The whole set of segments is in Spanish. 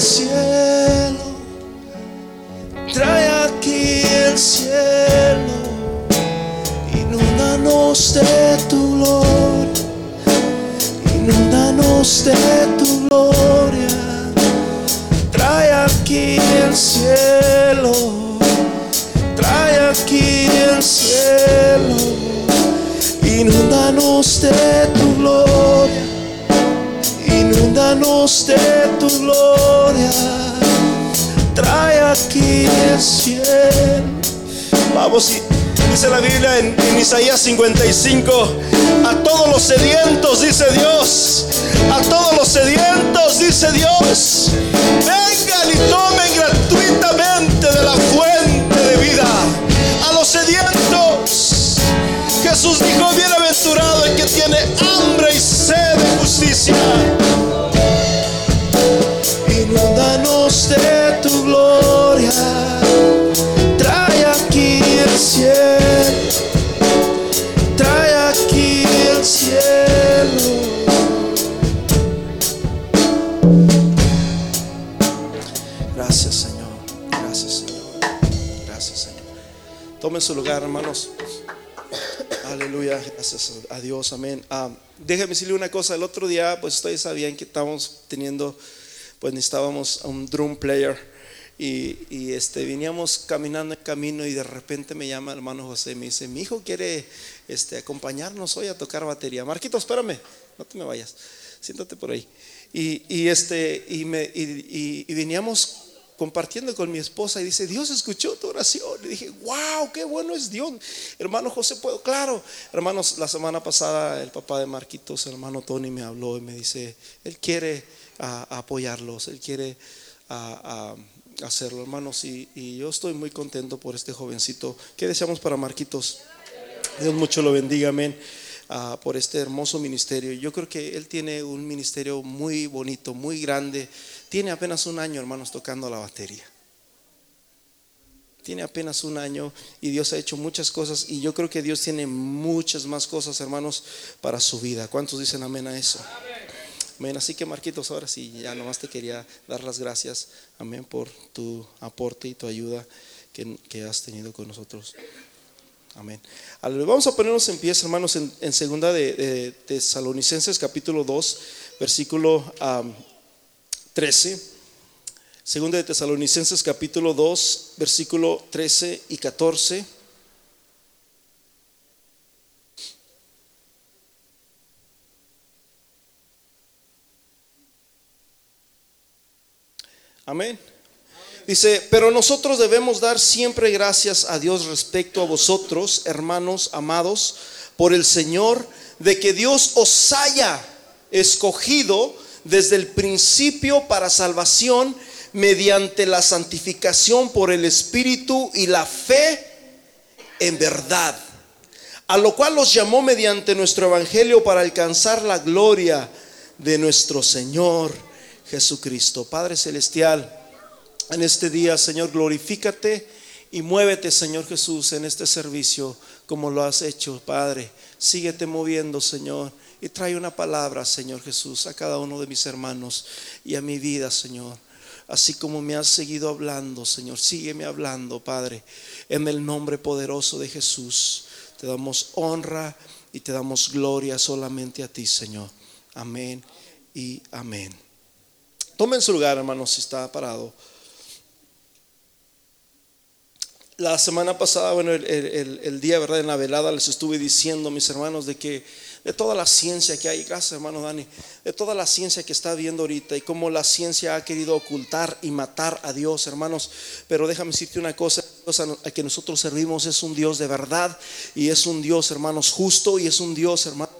el cielo, trae aquí el cielo, inúndanos de tu gloria, inúndanos de tu gloria, trae aquí el cielo, trae aquí el cielo, inúndanos de tu gloria inúndanos de tu gloria, aquí el cielo. Vamos, y dice la Biblia en, Isaías 55, a todos los sedientos, dice Dios, a todos los sedientos, dice Dios, vengan y tomen gratuitamente de la fuente de vida. A los sedientos, Jesús dijo, bienaventurado el que tiene Su lugar, hermanos. Aleluya, gracias a Dios, amén. Ah, déjeme decirle una cosa, el otro día, pues ustedes sabían que estábamos teniendo pues necesitábamos un drum player. Y, este, veníamos caminando en camino y de repente me llama el hermano José y me dice, mi hijo quiere este, acompañarnos hoy a tocar batería. Marquito, espérame, no te me vayas, siéntate por ahí. Y, este, y, me, y, veníamos compartiendo con mi esposa y dice, Dios escuchó tu oración. Y dije, wow, qué bueno es Dios. Hermano José, puedo, claro. Hermanos, la semana pasada el papá de Marquitos, hermano Tony, me habló y me dice, Él quiere a, apoyarlos, Él quiere a, hacerlo, hermanos. Y, yo estoy muy contento por este jovencito. ¿Qué deseamos para Marquitos? Dios mucho lo bendiga, amén. Ah, por este hermoso ministerio. Yo creo que él tiene un ministerio muy bonito, muy grande. Tiene apenas un año, hermanos, tocando la batería. Tiene apenas un año y Dios ha hecho muchas cosas y yo creo que Dios tiene muchas más cosas, hermanos, para su vida. ¿Cuántos dicen amén a eso? Amén. Así que Marquitos, ahora sí, ya nomás te quería dar las gracias, amén, por tu aporte y tu ayuda que, has tenido con nosotros. Amén. Vamos a ponernos en pie, hermanos, en, segunda de, Tesalonicenses capítulo 2, versículo 13. Segunda de Tesalonicenses capítulo 2, versículo 13 y 14. Amén. Dice, pero nosotros debemos dar siempre gracias a Dios respecto a vosotros, hermanos amados, por el Señor, de que Dios os haya escogido desde el principio para salvación mediante la santificación por el Espíritu y la fe en verdad, a lo cual os llamó mediante nuestro Evangelio para alcanzar la gloria de nuestro Señor Jesucristo. Padre Celestial, en este día, Señor, glorifícate y muévete, Señor Jesús, en este servicio como lo has hecho, Padre. Síguete moviendo, Señor, y trae una palabra, Señor Jesús, a cada uno de mis hermanos y a mi vida, Señor. Así como me has seguido hablando, Señor, sígueme hablando, Padre, en el nombre poderoso de Jesús. Te damos honra y te damos gloria solamente a ti, Señor. Amén y amén. Tomen su lugar, hermanos, si está parado. La semana pasada, bueno, el, día, ¿verdad? En la velada les estuve diciendo, mis hermanos, de que de toda la ciencia que hay, gracias hermano Dani, de toda la ciencia que está viendo ahorita y cómo la ciencia ha querido ocultar y matar a Dios, hermanos. Pero déjame decirte una cosa, Dios a que nosotros servimos es un Dios de verdad y es un Dios, hermanos, justo y es un Dios, hermanos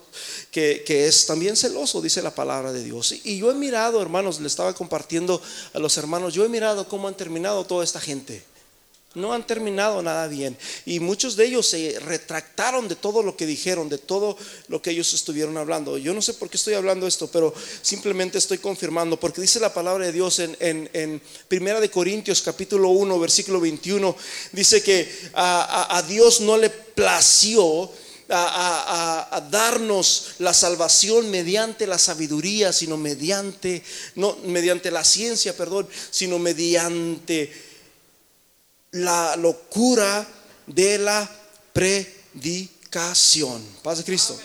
que, es también celoso, dice la palabra de Dios. Y, yo he mirado, hermanos, le estaba compartiendo a los hermanos, yo he mirado cómo han terminado toda esta gente. No han terminado nada bien. Y muchos de ellos se retractaron de todo lo que dijeron, de todo lo que ellos estuvieron hablando. Yo no sé por qué estoy hablando esto, pero simplemente estoy confirmando, porque dice la palabra de Dios en, Primera de Corintios capítulo 1, versículo 21, dice que a Dios no le plació a, darnos la salvación mediante la sabiduría, sino mediante, no mediante la ciencia, perdón, sino mediante la locura de la predicación. Paz de Cristo.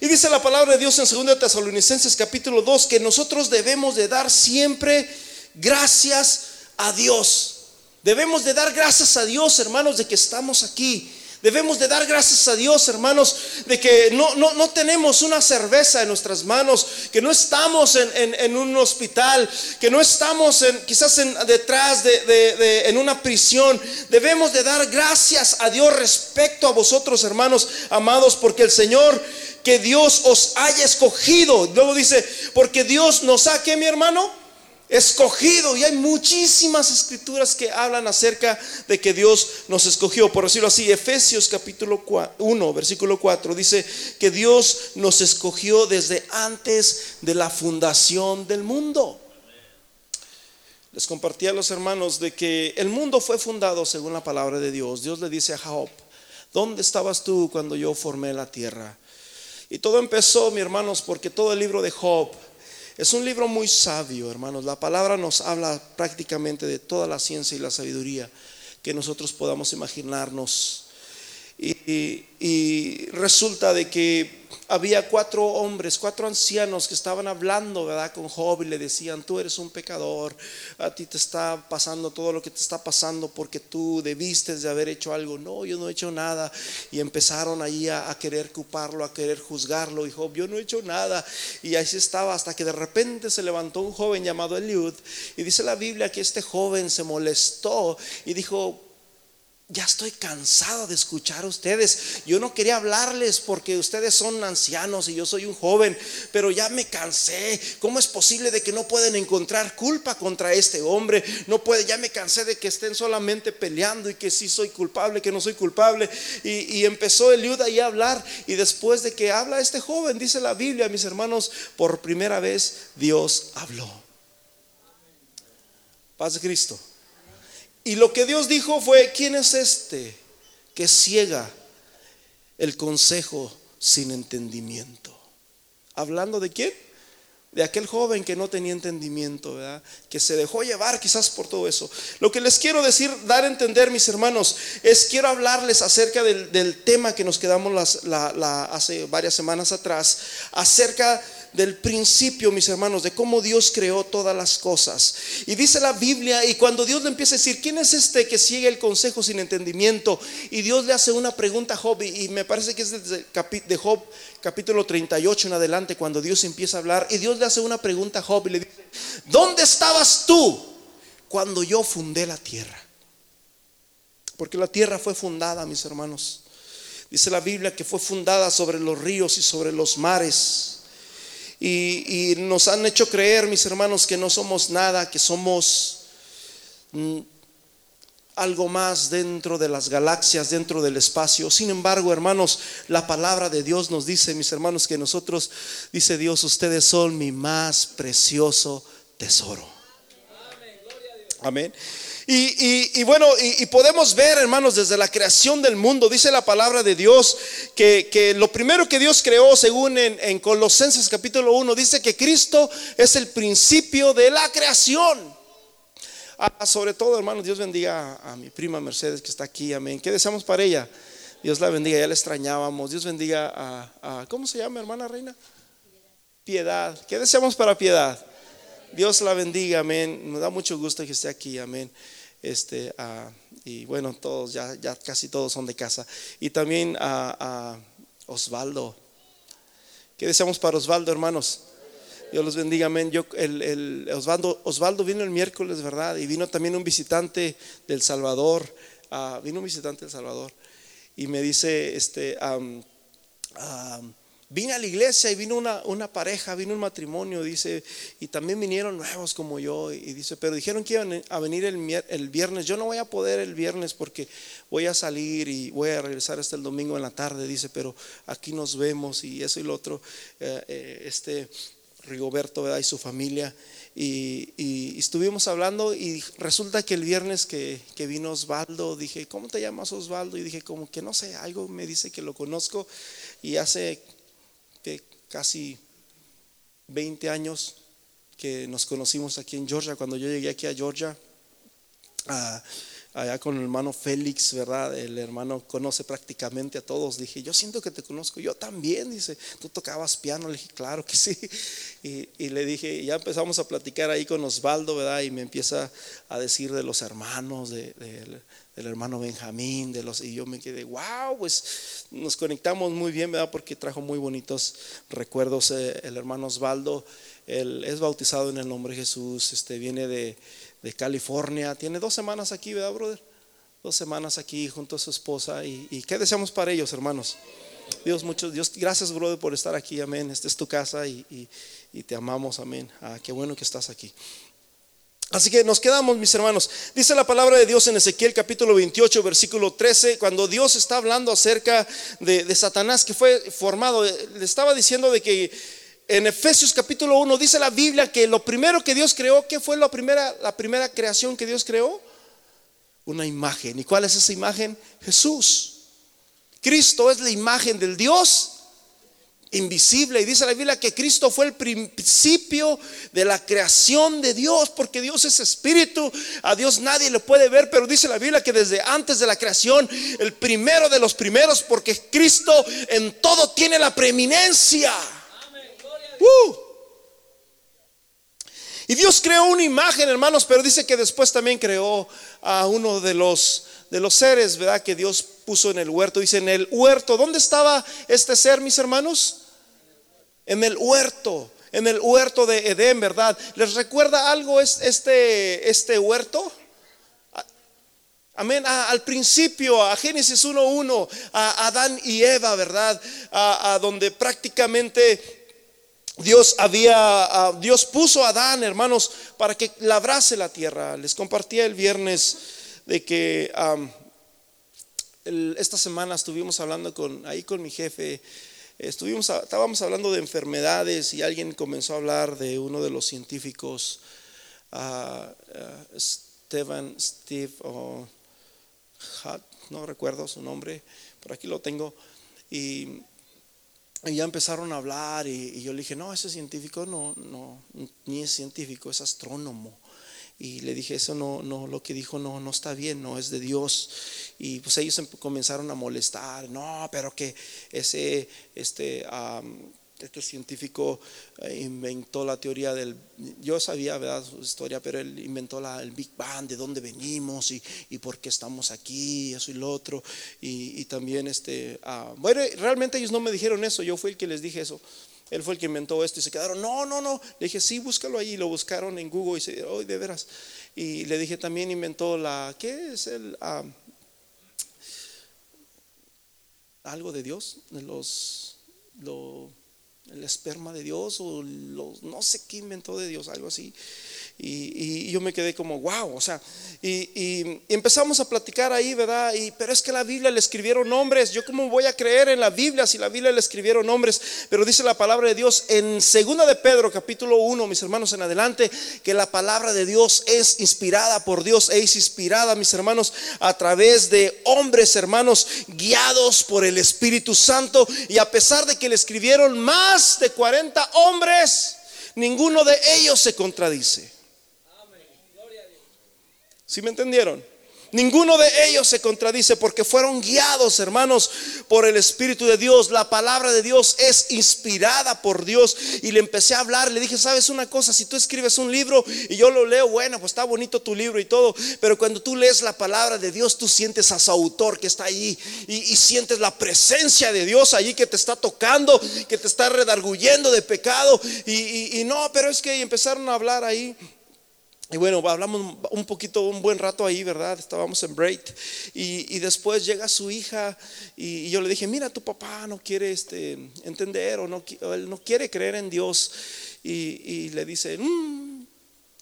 Y dice la palabra de Dios en 2 Tesalonicenses capítulo 2 que nosotros debemos de dar siempre gracias a Dios. Debemos de dar gracias a Dios, hermanos, de que estamos aquí. Debemos de dar gracias a Dios, hermanos, de que no, no, tenemos una cerveza en nuestras manos, que no estamos en, un hospital, que no estamos en, quizás en, detrás de, en una prisión. Debemos de dar gracias a Dios respecto a vosotros, hermanos amados, porque el Señor, que Dios os haya escogido. Luego dice, porque Dios nos ha, ¿qué mi hermano? Escogido. Y hay muchísimas escrituras que hablan acerca de que Dios nos escogió. Por decirlo así, Efesios capítulo 1, versículo 4 dice que Dios nos escogió desde antes de la fundación del mundo. Les compartí a los hermanos de que el mundo fue fundado según la palabra de Dios. Dios le dice a Job, ¿dónde estabas tú cuando yo formé la tierra? Y todo empezó, mi hermanos, porque todo el libro de Job es un libro muy sabio, hermanos. La palabra nos habla prácticamente de toda la ciencia y la sabiduría que nosotros podamos imaginarnos. Y, resulta de que había cuatro hombres, cuatro ancianos que estaban hablando, ¿verdad? Con Job y le decían, tú eres un pecador, a ti te está pasando todo lo que te está pasando porque tú debiste de haber hecho algo. No, yo no he hecho nada. Y empezaron allí a, querer culparlo, a querer juzgarlo. Y Job, yo no he hecho nada. Y así estaba hasta que de repente se levantó un joven llamado Eliud. Y dice la Biblia que este joven se molestó y dijo, ya estoy cansado de escuchar a ustedes. Yo no quería hablarles porque ustedes son ancianos y yo soy un joven, pero ya me cansé. ¿Cómo es posible de que no pueden encontrar culpa contra este hombre? No puede, ya me cansé de que estén solamente peleando y que sí soy culpable, que no soy culpable. Y, empezó Eliud ahí a hablar y después de que habla este joven, dice la Biblia, mis hermanos, por primera vez Dios habló. Paz de Cristo. Y lo que Dios dijo fue, ¿quién es este que ciega el consejo sin entendimiento? Hablando de quién? De aquel joven que no tenía entendimiento, ¿verdad? Que se dejó llevar quizás por todo eso. Lo que les quiero decir, dar a entender, mis hermanos, es quiero hablarles acerca del, tema que nos quedamos hace varias semanas atrás, acerca del principio, mis hermanos, de cómo Dios creó todas las cosas. Y dice la Biblia, y cuando Dios le empieza a decir, ¿quién es este que sigue el consejo sin entendimiento? Y Dios le hace una pregunta a Job, y me parece que es de Job capítulo 38 en adelante, cuando Dios empieza a hablar, y Dios le hace una pregunta a Job y le dice, ¿dónde estabas tú cuando yo fundé la tierra? Porque la tierra fue fundada, mis hermanos. Dice la Biblia que fue fundada sobre los ríos y sobre los mares. Y, nos han hecho creer, mis hermanos, que no somos nada, que somos mm, algo más dentro de las galaxias, dentro del espacio. Sin embargo, hermanos, la palabra de Dios nos dice, mis hermanos, que nosotros, dice Dios, ustedes son mi más precioso tesoro. Amén. Y, bueno, y, podemos ver, hermanos, desde la creación del mundo, dice la palabra de Dios, que, lo primero que Dios creó, según en, Colosenses capítulo 1, dice que Cristo es el principio de la creación. Ah, sobre todo, hermanos, Dios bendiga a, mi prima Mercedes que está aquí, amén. ¿Qué deseamos para ella? Dios la bendiga, ya la extrañábamos. Dios bendiga a, a ¿cómo se llama, hermana reina? Piedad. ¿Qué deseamos para piedad? Dios la bendiga, amén. Me da mucho gusto que esté aquí, amén. Este, y bueno, todos, ya, ya casi todos son de casa. Y también a, Osvaldo. ¿Qué deseamos para Osvaldo, hermanos? Dios los bendiga, amén. Yo, el, Osvaldo, Osvaldo vino el miércoles, ¿verdad? Y vino también un visitante del Salvador. vino un visitante del Salvador. Y me dice, este, Vine a la iglesia y vino una, una, pareja, vino un matrimonio, dice, y también vinieron nuevos como yo, y dice, pero dijeron que iban a venir el, el, viernes, yo no voy a poder el viernes porque voy a salir y voy a regresar hasta el domingo en la tarde, dice, pero aquí nos vemos y eso y lo otro, eh, eh, este, Rigoberto y su familia. Y, estuvimos hablando y resulta que el viernes que, vino Osvaldo, dije, ¿cómo te llamas Osvaldo? Y dije, como que no sé, algo me dice que lo conozco. Y hace que casi 20 años que nos conocimos aquí en Georgia, cuando yo llegué aquí a Georgia, allá con el hermano Félix, ¿verdad? El hermano conoce prácticamente a todos. Dije, yo siento que te conozco, yo también. Dice, tú tocabas piano. Le dije, claro que sí. Y, le dije, ya empezamos a platicar ahí con Osvaldo, ¿verdad? Y me empieza a decir de los hermanos, de, del hermano Benjamín, de los, y yo me quedé, wow, pues nos conectamos muy bien, ¿verdad? Porque trajo muy bonitos recuerdos eh, el hermano Osvaldo. Él es bautizado en el nombre de Jesús, este, viene de, de California, tiene dos semanas aquí, ¿verdad, brother? Dos semanas aquí junto a su esposa. ¿Y, qué deseamos para ellos, hermanos? Dios, muchos, Dios, gracias, brother, por estar aquí, amén. Esta es tu casa y, te amamos, amén. Ah, qué bueno que estás aquí. Así que nos quedamos, mis hermanos. Dice la palabra de Dios en Ezequiel capítulo 28, versículo 13, cuando Dios está hablando acerca de, Satanás que fue formado, le estaba diciendo de que en Efesios capítulo 1 dice la Biblia que lo primero que Dios creó, ¿qué fue la primera, la primera creación que Dios creó? Una imagen. ¿Y cuál es esa imagen? Jesús. Cristo es la imagen del Dios invisible. Y dice la Biblia que Cristo fue el principio de la creación de Dios, porque Dios es espíritu, a Dios nadie le puede ver, pero dice la Biblia que desde antes de la creación, el primero de los primeros, porque Cristo en todo tiene la preeminencia. Uh. Y Dios creó una imagen, hermanos, pero dice que después también creó a uno de los de los seres, ¿verdad? Que Dios puso en el huerto. Dice en el huerto. ¿Dónde estaba este ser, mis hermanos? En el huerto, en el huerto de Edén, ¿verdad? ¿Les recuerda algo este, este huerto? Amén. al principio, a Génesis 1.1, a Adán y Eva, ¿verdad? a donde prácticamente Dios había, Dios puso a Adán, hermanos, para que labrase la tierra. Les compartía el viernes de que esta semana estuvimos hablando con, ahí con mi jefe, estuvimos, estábamos hablando de enfermedades y alguien comenzó a hablar de uno de los científicos, uh, Steve, no recuerdo su nombre, por aquí lo tengo, y y ya empezaron a hablar y, yo le dije, no, ese científico no, no, ni es científico, es astrónomo. Y le dije, eso no, no, lo que dijo no, no está bien, no es de Dios. Y pues ellos em, comenzaron a molestar, no, pero que ese, este, este científico eh, inventó la teoría del, yo sabía ¿verdad? su historia, pero él inventó la, el Big Bang, de dónde venimos y, y por qué estamos aquí, eso y lo otro. Y, también, este, ah, bueno, realmente ellos no me dijeron eso, yo fui el que les dije eso. Él fue el que inventó esto y se quedaron, no, no, no. Le dije, sí, búscalo ahí. Lo buscaron en Google y se, oh, de veras. Y le dije, también inventó la, ¿qué es el? Algo de Dios, los, lo, el esperma de Dios o los, no sé qué inventó de Dios, algo así. Y, yo me quedé como, wow, o sea, y, empezamos a platicar ahí, ¿verdad? Y, pero es que la Biblia le escribieron nombres, yo cómo voy a creer en la Biblia si la Biblia le escribieron nombres, pero dice la palabra de Dios en segunda de Pedro, capítulo 1, mis hermanos, en adelante, que la palabra de Dios es inspirada por Dios, es inspirada, mis hermanos, a través de hombres, hermanos, guiados por el Espíritu Santo, y a pesar de que le escribieron más de 40 hombres, ninguno de ellos se contradice. ¿Sí me entendieron? Ninguno de ellos se contradice porque fueron guiados, hermanos, por el Espíritu de Dios. La palabra de Dios es inspirada por Dios. Y le empecé a hablar, le dije, sabes una cosa, si tú escribes un libro y yo lo leo, bueno, pues está bonito tu libro y todo. Pero cuando tú lees la palabra de Dios, tú sientes a su autor que está allí y, sientes la presencia de Dios allí que te está tocando, que te está redarguyendo de pecado. Y, y no, pero es que empezaron a hablar ahí. Y bueno, hablamos un poquito, un buen rato ahí, ¿verdad? Estábamos en break. Y, después llega su hija y, yo le dije, mira, tu papá no quiere este, entender o no, él no quiere creer en Dios. Y, le dice, mm,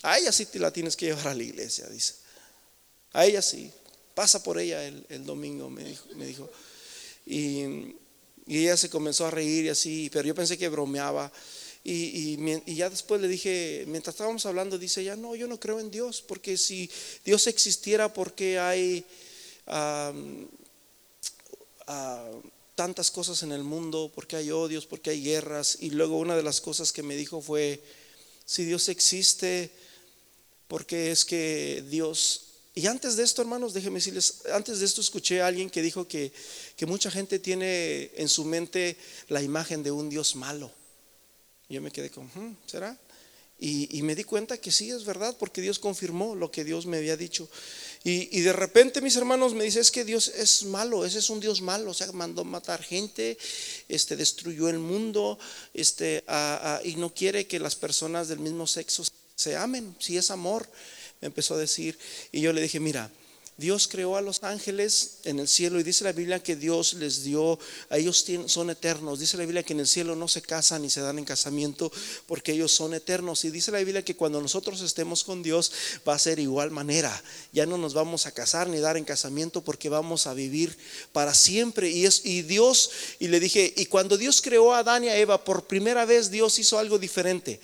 a ella sí te la tienes que llevar a la iglesia, dice. A ella sí, pasa por ella el, domingo, me dijo. Me dijo. Y, y ella se comenzó a reír y así, pero yo pensé que bromeaba. Y, ya después le dije, mientras estábamos hablando, dice, ya no, yo no creo en Dios, porque si Dios existiera, ¿por qué hay tantas cosas en el mundo? ¿Por qué hay odios? ¿Por qué hay guerras? Y luego una de las cosas que me dijo fue, si Dios existe, ¿por qué es que Dios y antes de esto, hermanos, déjenme decirles, antes de esto escuché a alguien que dijo que, que mucha gente tiene en su mente la imagen de un Dios malo. Yo me quedé con, hmm, ¿será? Y, me di cuenta que sí, es verdad, porque Dios confirmó lo que Dios me había dicho. Y, de repente mis hermanos me dicen, es que Dios es malo, ese es un Dios malo, o sea, mandó matar gente, este, destruyó el mundo, este, y no quiere que las personas del mismo sexo se amen, si es amor me empezó a decir. Y yo le dije, mira, Dios creó a los ángeles en el cielo y dice la Biblia que Dios les dio, a ellos son eternos. Dice la Biblia que en el cielo no se casan ni se dan en casamiento porque ellos son eternos. Y dice la Biblia que cuando nosotros estemos con Dios va a ser igual manera. Ya no nos vamos a casar ni dar en casamiento porque vamos a vivir para siempre. Y, es, y Dios, y le dije, y cuando Dios creó a Adán y a Eva, por primera vez Dios hizo algo diferente.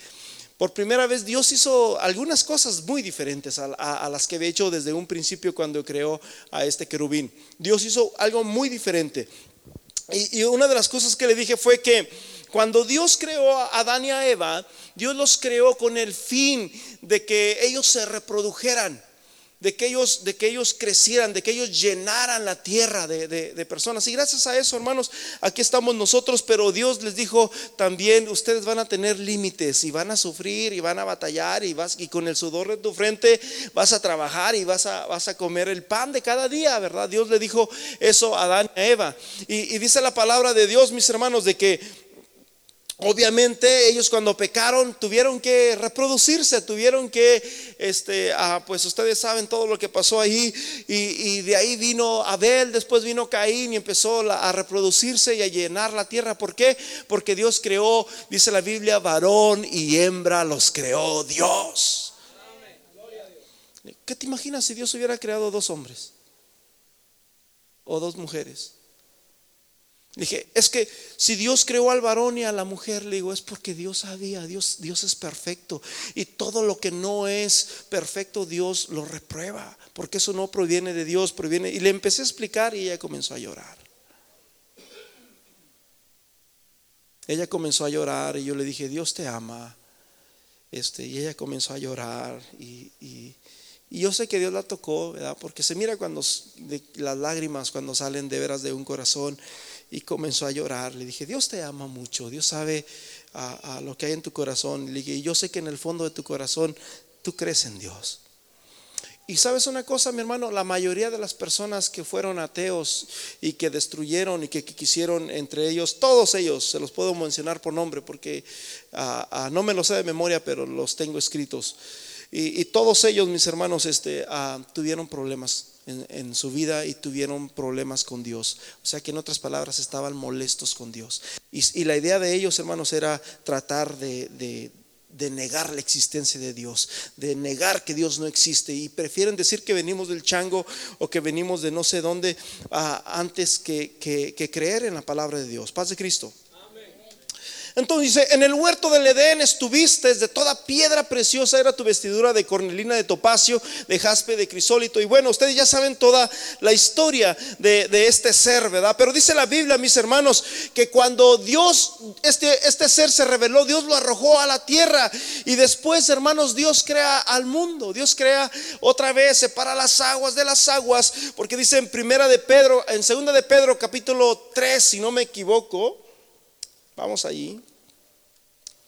Por primera vez Dios hizo algunas cosas muy diferentes a, las que había hecho desde un principio cuando creó a este querubín. Dios hizo algo muy diferente. Y, y una de las cosas que le dije fue que cuando Dios creó a Adán y a Eva, Dios los creó con el fin de que ellos se reprodujeran de que ellos, de que ellos crecieran, de que ellos llenaran la tierra de, personas. Y gracias a eso, hermanos, aquí estamos nosotros, pero Dios les dijo también, ustedes van a tener límites y van a sufrir y van a batallar y, vas, y con el sudor de tu frente vas a trabajar y vas a, vas a comer el pan de cada día, ¿verdad? Dios le dijo eso a Adán y a Eva. y dice la palabra de Dios, mis hermanos, de que Obviamente ellos cuando pecaron tuvieron que reproducirse, tuvieron que, este, ah, pues ustedes saben todo lo que pasó ahí y, de ahí vino Abel, después vino Caín y empezó a reproducirse y a llenar la tierra. ¿Por qué? Porque Dios creó, dice la Biblia, varón y hembra los creó Dios. ¿Qué te imaginas si Dios hubiera creado dos hombres o dos mujeres? Dije, es que si Dios creó al varón y a la mujer, le digo, es porque Dios sabía, Dios, Dios es perfecto. Y todo lo que no es perfecto, Dios lo reprueba, porque eso no proviene de Dios, proviene. Y le empecé a explicar y ella comenzó a llorar. Ella comenzó a llorar y yo le dije, Dios te ama. Este, y ella comenzó a llorar y, y, yo sé que Dios la tocó, ¿verdad? Porque se mira cuando las lágrimas cuando salen de veras de un corazón y comenzó a llorar. Le dije, Dios te ama mucho, Dios sabe a, lo que hay en tu corazón. Le dije, yo sé que en el fondo de tu corazón tú crees en Dios. Y sabes una cosa, mi hermano, la mayoría de las personas que fueron ateos y que destruyeron y que, quisieron entre ellos, todos ellos, se los puedo mencionar por nombre porque ah, ah, no me lo sé de memoria, pero los tengo escritos. Y, todos ellos, mis hermanos, este, ah, tuvieron problemas en, su vida y tuvieron problemas con Dios. O sea que en otras palabras estaban molestos con Dios. Y, la idea de ellos, hermanos, era tratar de, negar la existencia de Dios, de negar que Dios no existe. Y prefieren decir que venimos del chango o que venimos de no sé dónde antes que creer en la palabra de Dios. Paz de Cristo. Entonces dice, en el huerto del Edén estuviste, de toda piedra preciosa era tu vestidura de cornelina, de topacio, de jaspe, de crisólito. Y bueno, ustedes ya saben toda la historia de, este ser, ¿verdad? Pero dice la Biblia, mis hermanos, que cuando Dios, este, este ser se reveló, Dios lo arrojó a la tierra. Y después, hermanos, Dios crea al mundo. Dios crea otra vez, separa las aguas de las aguas. Porque dice en primera de Pedro, en segunda de Pedro, capítulo 3, si no me equivoco. Vamos allí.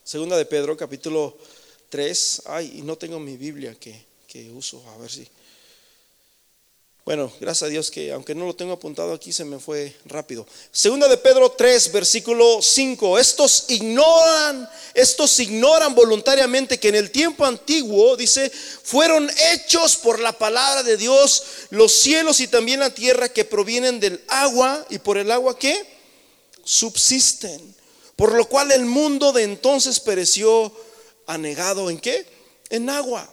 Segunda de Pedro, capítulo 3. Ay, y no tengo mi Biblia que, que uso, a ver si. Bueno, gracias a Dios que aunque no lo tengo apuntado aquí se me fue rápido. Segunda de Pedro 3, versículo 5. Estos ignoran, estos ignoran voluntariamente que en el tiempo antiguo, dice, fueron hechos por la palabra de Dios los cielos y también la tierra que provienen del agua y por el agua que subsisten. Por lo cual el mundo de entonces pereció anegado en qué? En agua.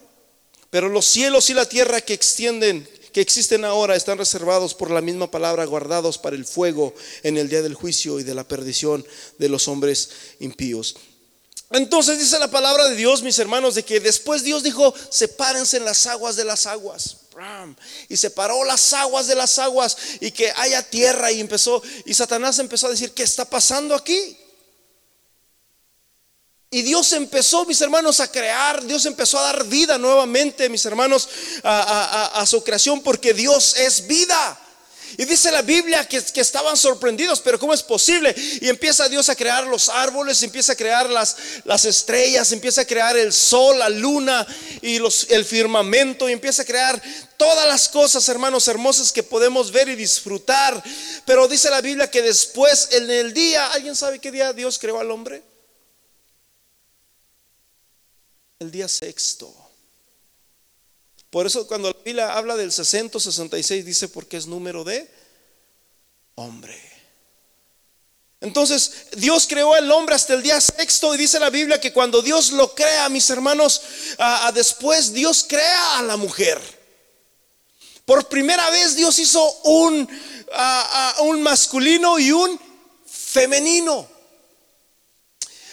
Pero los cielos y la tierra que extienden, que existen ahora, están reservados por la misma palabra, guardados para el fuego en el día del juicio y de la perdición de los hombres impíos. Entonces dice la palabra de Dios, mis hermanos, de que después Dios dijo, sepárense en las aguas de las aguas. Y separó las aguas de las aguas y que haya tierra y empezó, y Satanás empezó a decir, ¿qué está pasando aquí? Y Dios empezó, mis hermanos, a crear, Dios empezó a dar vida nuevamente, mis hermanos, a, su creación, porque Dios es vida. Y dice la Biblia que, estaban sorprendidos, pero ¿cómo es posible? Y empieza Dios a crear los árboles, empieza a crear las, las estrellas, empieza a crear el sol, la luna y los, el firmamento, y empieza a crear todas las cosas, hermanos, hermosas que podemos ver y disfrutar. Pero dice la Biblia que después, en el día, ¿alguien sabe qué día Dios creó al hombre? El día sexto. Por eso cuando la Biblia habla del 666 dice porque es número de hombre. Entonces Dios creó al hombre hasta el día sexto y dice la Biblia que cuando Dios lo crea, mis hermanos, a, después Dios crea a la mujer. Por primera vez Dios hizo un, un masculino y un femenino.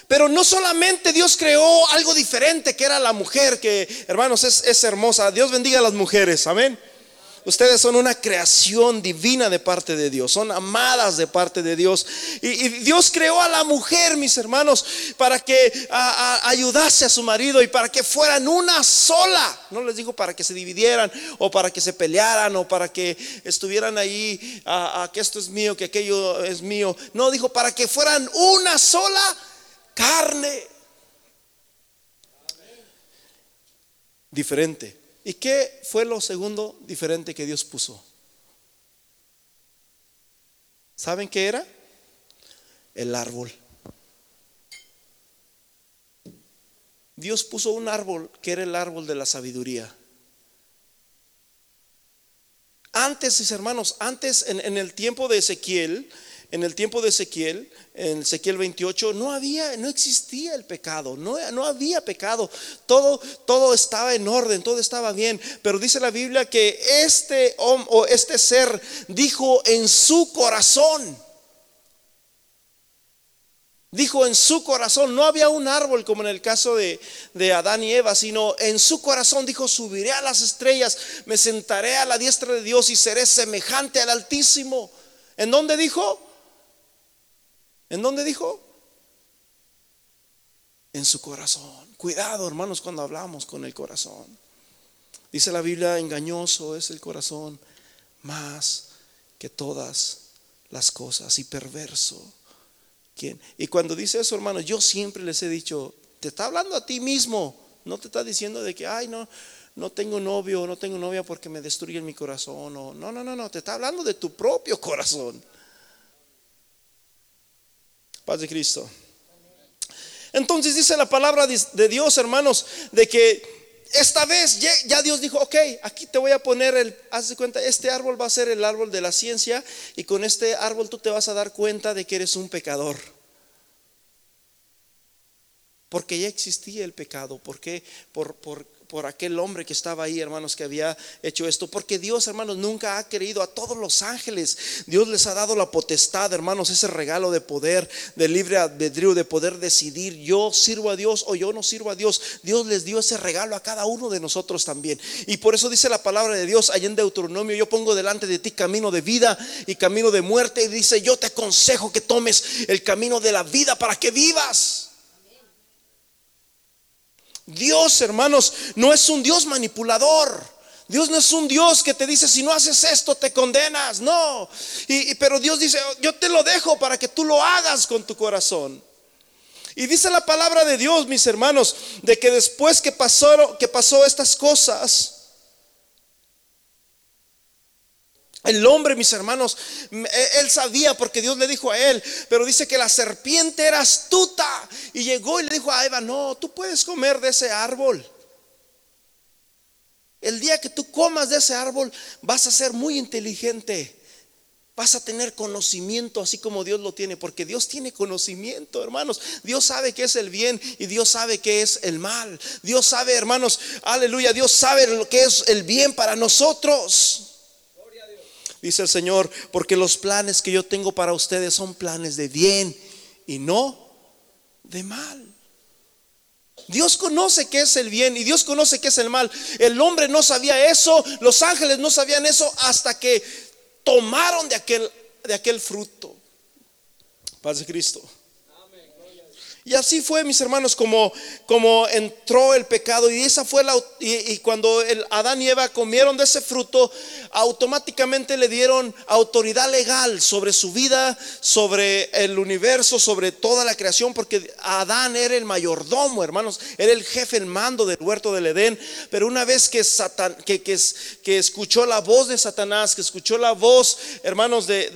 Pero no solamente Dios creó algo diferente, que era la mujer, que hermanos es, hermosa. Dios bendiga a las mujeres, amén. Ustedes son una creación divina de parte de Dios, son amadas de parte de Dios. Y, Dios creó a la mujer, mis hermanos, para que ayudase a su marido y para que fueran una sola. No les digo para que se dividieran o para que se pelearan o para que estuvieran ahí, a, que esto es mío, que aquello es mío. No, dijo para que fueran una sola carne. Diferente. ¿Y qué fue lo segundo diferente que Dios puso? ¿Saben qué era? El árbol. Dios puso un árbol que era el árbol de la sabiduría. Antes, mis hermanos, antes en, en el tiempo de Ezequiel, en el tiempo de Ezequiel, en Ezequiel 28, no había, no existía el pecado, no, no había pecado, todo, todo estaba en orden, todo estaba bien. Pero dice la Biblia que este hombre o este ser dijo en su corazón, dijo en su corazón, no había un árbol como en el caso de, de Adán y Eva, sino en su corazón dijo, subiré a las estrellas, me sentaré a la diestra de Dios y seré semejante al Altísimo. ¿En dónde dijo? ¿En dónde dijo? En su corazón. Cuidado, hermanos, cuando hablamos con el corazón. Dice la Biblia, engañoso es el corazón más que todas las cosas y perverso. ¿Quién? Y cuando dice eso, hermanos, yo siempre les he dicho, te está hablando a ti mismo, no te está diciendo de que, ay, no, no tengo novio, no tengo novia porque me destruyen mi corazón. No, no, no, no, te está hablando de tu propio corazón. Paz de Cristo. Entonces dice la palabra de Dios, hermanos, de que esta vez ya Dios dijo, ok, aquí te voy a poner el, haz de cuenta, este árbol va a ser el árbol de la ciencia y con este árbol tú te vas a dar cuenta de que eres un pecador. Porque ya existía el pecado, porque por, por por aquel hombre que estaba ahí, hermanos, que había hecho esto. Porque Dios, hermanos, nunca ha querido a todos los ángeles. Dios les ha dado la potestad, hermanos, ese regalo de poder, de libre albedrío, de poder decidir. Yo sirvo a Dios o yo no sirvo a Dios. Dios les dio ese regalo a cada uno de nosotros también. Y por eso dice la palabra de Dios allá en Deuteronomio, yo pongo delante de ti camino de vida y camino de muerte. Y dice, yo te aconsejo que tomes el camino de la vida para que vivas. Dios, hermanos, no es un Dios manipulador. Dios no es un Dios que te dice, si no haces esto, te condenas. No. Y, pero Dios dice, yo te lo dejo para que tú lo hagas con tu corazón. Y dice la palabra de Dios, mis hermanos, de que después que pasó, que pasó estas cosas, El hombre, mis hermanos, e, él sabía porque Dios le dijo a él, pero dice que la serpiente era astuta y llegó y le dijo a Eva, no, tú puedes comer de ese árbol. El día que tú comas de ese árbol vas a ser muy inteligente. Vas a tener conocimiento así como Dios lo tiene, porque Dios tiene conocimiento, hermanos. Dios sabe qué es el bien y Dios sabe qué es el mal. Dios sabe, hermanos, aleluya, Dios sabe lo que es el bien para nosotros dice el Señor, porque los planes que yo tengo para ustedes son planes de bien y no de mal. Dios conoce qué es el bien y Dios conoce qué es el mal. El hombre no sabía eso, los ángeles no sabían eso hasta que tomaron de aquel, de aquel fruto. Paz de Cristo. Y así fue, mis hermanos, como, como entró el pecado. Y esa fue la. Y, cuando el Adán y Eva comieron de ese fruto, automáticamente le dieron autoridad legal sobre su vida, sobre el universo, sobre toda la creación, porque Adán era el mayordomo, hermanos, era el jefe, el mando del huerto del Edén. Pero una vez que, Satan, que, que, escuchó la voz de Satanás, que escuchó la voz, hermanos, de,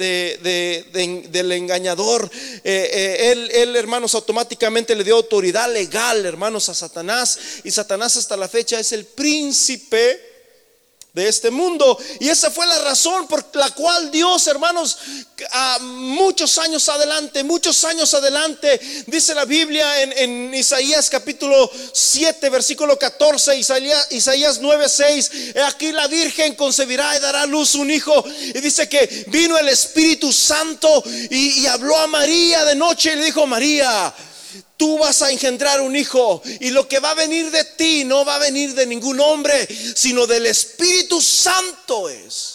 del engañador, eh, eh, él, él, hermanos, automáticamente le dio autoridad legal, hermanos, a Satanás. Y Satanás hasta la fecha es el príncipe de este mundo. Y esa fue la razón por la cual Dios, hermanos, a muchos años adelante, muchos años adelante, dice la Biblia en, Isaías capítulo 7, versículo 14, Isaías, Isaías 9, 6, aquí la Virgen concebirá y dará a luz un hijo. Y dice que vino el Espíritu Santo y, y habló a María de noche y le dijo, María, Tú vas a engendrar un hijo y lo que va a venir de ti no va a venir de ningún hombre, sino del Espíritu Santo es.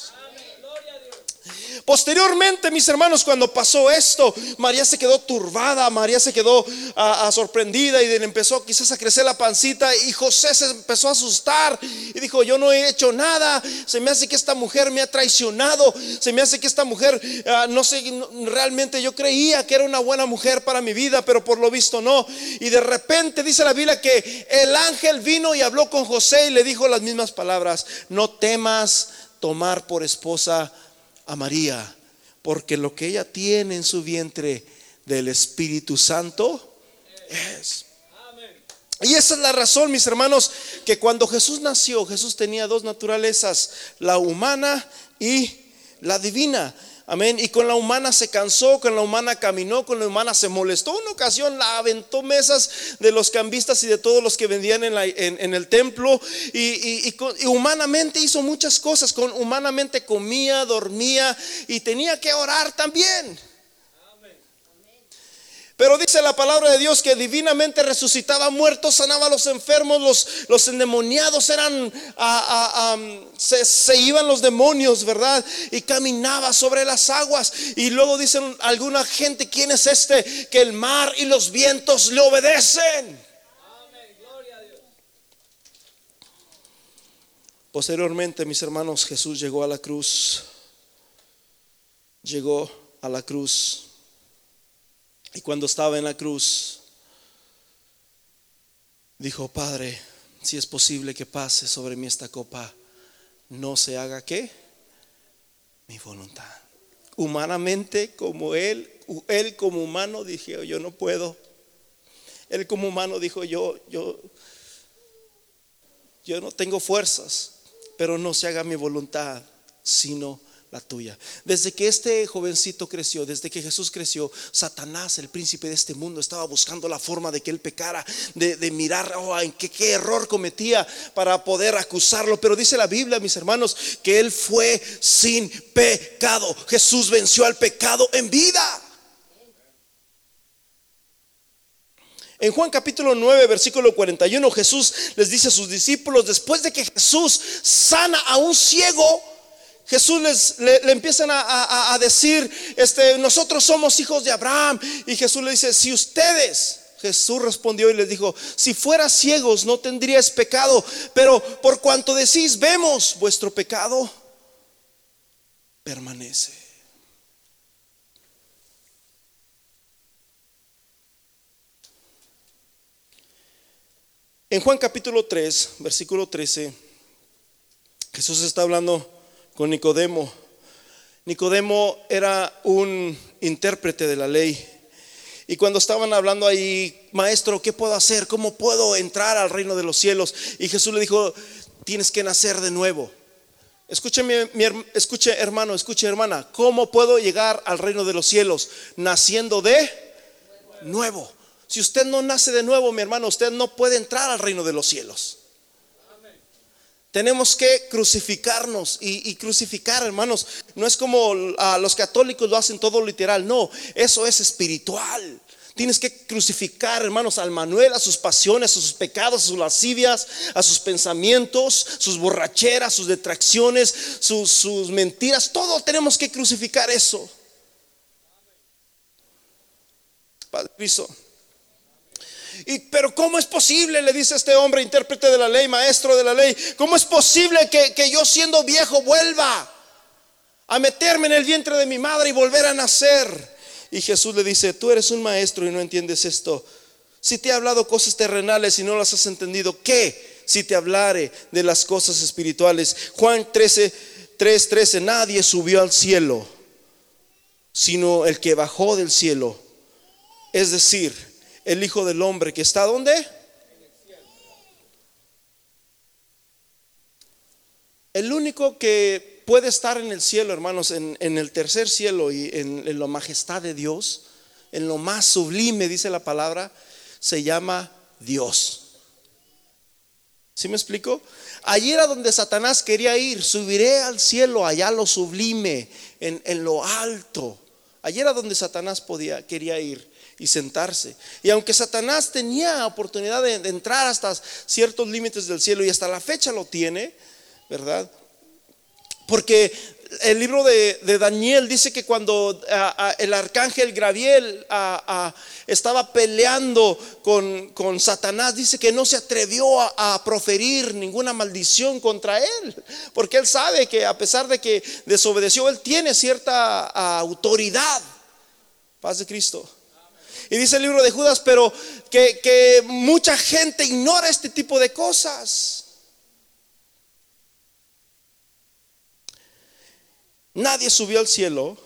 Posteriormente, mis hermanos, cuando pasó esto, María se quedó turbada, María se quedó ah, ah, sorprendida y empezó quizás a crecer la pancita y José se empezó a asustar y dijo, yo no he hecho nada, se me hace que esta mujer me ha traicionado, se me hace que esta mujer, ah, no sé, realmente yo creía que era una buena mujer para mi vida, pero por lo visto no. Y de repente dice la Biblia que el ángel vino y habló con José y le dijo las mismas palabras, no temas tomar por esposa a María, porque lo que ella tiene en su vientre del Espíritu Santo es. Y esa es la razón, mis hermanos, que cuando Jesús nació, Jesús tenía dos naturalezas, la humana y la divina. Amén. Y con la humana se cansó, con la humana caminó, con la humana se molestó. Una ocasión la aventó mesas de los cambistas y de todos los que vendían en, el templo. Y, y, humanamente hizo muchas cosas. Con, humanamente comía, dormía y tenía que orar también. Pero dice la palabra de Dios que divinamente resucitaba muertos, sanaba a los enfermos, los, los endemoniados eran, se, iban los demonios, ¿verdad? Y caminaba sobre las aguas. Y luego dicen alguna gente, ¿quién es este? Que el mar y los vientos le obedecen. Posteriormente, mis hermanos, Jesús llegó a la cruz. Llegó a la cruz y cuando estaba en la cruz, dijo, Padre, si es posible que pase sobre mí esta copa, no se haga qué? Mi voluntad. Humanamente, como Él, Él como humano, dije, yo no puedo. Él como humano dijo, yo, yo, yo no tengo fuerzas, pero no se haga mi voluntad, sino la tuya. Desde que este jovencito creció, desde que Jesús creció, Satanás, el príncipe de este mundo, estaba buscando la forma de que él pecara, de, mirar oh, en qué, qué error cometía para poder acusarlo. Pero dice la Biblia, mis hermanos, que él fue sin pecado. Jesús venció al pecado en vida. En Juan capítulo 9, versículo 41, Jesús les dice a sus discípulos, después de que Jesús sana a un ciego, Jesús les, le, empiezan a, decir, este, nosotros somos hijos de Abraham. Y Jesús le dice, si ustedes, Jesús respondió y les dijo, si fueras ciegos no tendrías pecado, pero por cuanto decís, vemos, vuestro pecado permanece. En Juan capítulo 3, versículo 13, Jesús está hablando con Nicodemo. Nicodemo era un intérprete de la ley. Y cuando estaban hablando ahí, maestro, ¿qué puedo hacer? ¿Cómo puedo entrar al reino de los cielos? Y Jesús le dijo, tienes que nacer de nuevo. Escuche, mi, escuche hermano, escuche hermana, ¿cómo puedo llegar al reino de los cielos? Naciendo de nuevo. Si usted no nace de nuevo, mi hermano, usted no puede entrar al reino de los cielos. Tenemos que crucificarnos y, crucificar, hermanos. No es como a los católicos lo hacen todo literal, no, eso es espiritual. Tienes que crucificar, hermanos, al Manuel, a sus pasiones, a sus pecados, a sus lascivias, a sus pensamientos, sus borracheras, sus detracciones, sus, sus mentiras. Todo tenemos que crucificar eso. Padre Cristo. Pero ¿cómo es posible? Le dice este hombre, intérprete de la ley, maestro de la ley. ¿Cómo es posible que, que yo siendo viejo vuelva a meterme en el vientre de mi madre y volver a nacer? Y Jesús le dice, tú eres un maestro y no entiendes esto. Si te he hablado cosas terrenales y no las has entendido, ¿qué? Si te hablare de las cosas espirituales. Juan 13, 3, 13, nadie subió al cielo, sino el que bajó del cielo. Es decir, el Hijo del Hombre que está ¿dónde? El único que puede estar en el cielo, hermanos, en, el tercer cielo y en, en, la majestad de Dios, en lo más sublime, dice la palabra, se llama Dios. ¿Sí me explico? Allí era donde Satanás quería ir, subiré al cielo, allá lo sublime, en, en lo alto. Allí era donde Satanás podía, quería ir y sentarse. Y aunque Satanás tenía oportunidad de, entrar hasta ciertos límites del cielo y hasta la fecha lo tiene, ¿verdad? Porque el libro de, Daniel dice que cuando el arcángel Gabriel estaba peleando con, Satanás, dice que no se atrevió a, proferir ninguna maldición contra él, porque él sabe que a pesar de que desobedeció, él tiene cierta autoridad. Paz de Cristo. Y dice el libro de Judas, pero que, mucha gente ignora este tipo de cosas. Nadie subió al cielo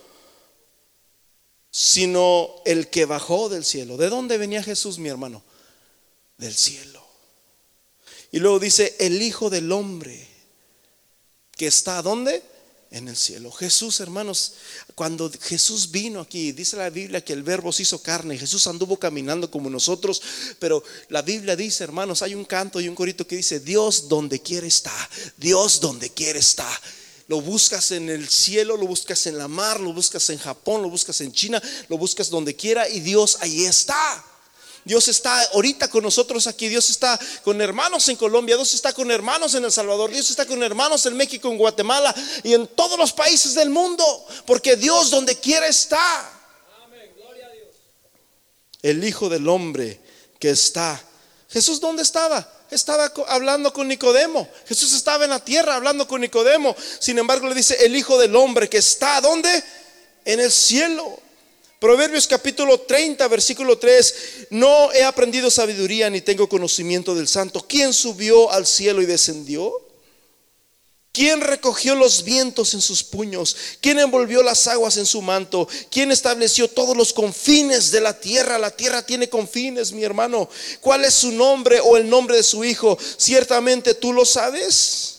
sino el que bajó del cielo. ¿De dónde venía Jesús, mi hermano? Del cielo. Y luego dice, el Hijo del Hombre, que está ¿dónde? En el cielo. Jesús, hermanos, cuando Jesús vino aquí, dice la Biblia que el verbo se hizo carne, Jesús anduvo caminando como nosotros, pero la Biblia dice, hermanos, hay un canto y un corito que dice, Dios donde quiere está, Dios donde quiere está. Lo buscas en el cielo, lo buscas en la mar, lo buscas en Japón, lo buscas en China, lo buscas donde quiera y Dios ahí está. Dios está ahorita con nosotros aquí, Dios está con hermanos en Colombia, Dios está con hermanos en El Salvador, Dios está con hermanos en México, en Guatemala y en todos los países del mundo, porque Dios donde quiera está. El Hijo del Hombre que está. Jesús, ¿dónde estaba? estaba hablando con Nicodemo. Jesús estaba en la tierra hablando con Nicodemo. Sin embargo, le dice el Hijo del Hombre que está, ¿dónde? En el cielo. Proverbios capítulo 30, versículo 3. No he aprendido sabiduría ni tengo conocimiento del santo. ¿Quién subió al cielo y descendió? ¿Quién recogió los vientos en sus puños? ¿Quién envolvió las aguas en su manto? ¿Quién estableció todos los confines de la tierra? La tierra tiene confines, mi hermano. ¿Cuál es su nombre o el nombre de su hijo? Ciertamente tú lo sabes.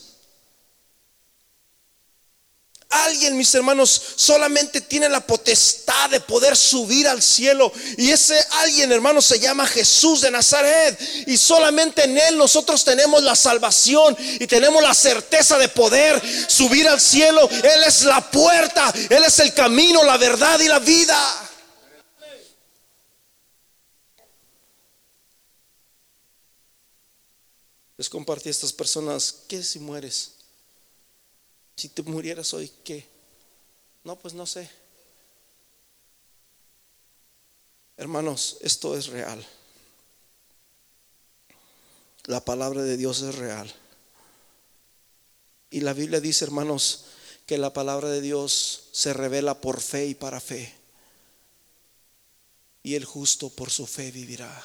Alguien, mis hermanos, solamente tiene la potestad de poder subir al cielo. Y ese alguien, hermanos, se llama Jesús de Nazaret. Y solamente en Él nosotros tenemos la salvación y tenemos la certeza de poder subir al cielo. Él es la puerta, Él es el camino, la verdad y la vida. Les compartí a estas personas, ¿qué si mueres? Si te murieras hoy, ¿qué? No, pues no sé. Hermanos, esto es real. La palabra de Dios es real. Y la Biblia dice, hermanos, que la palabra de Dios se revela por fe y para fe. Y el justo por su fe vivirá.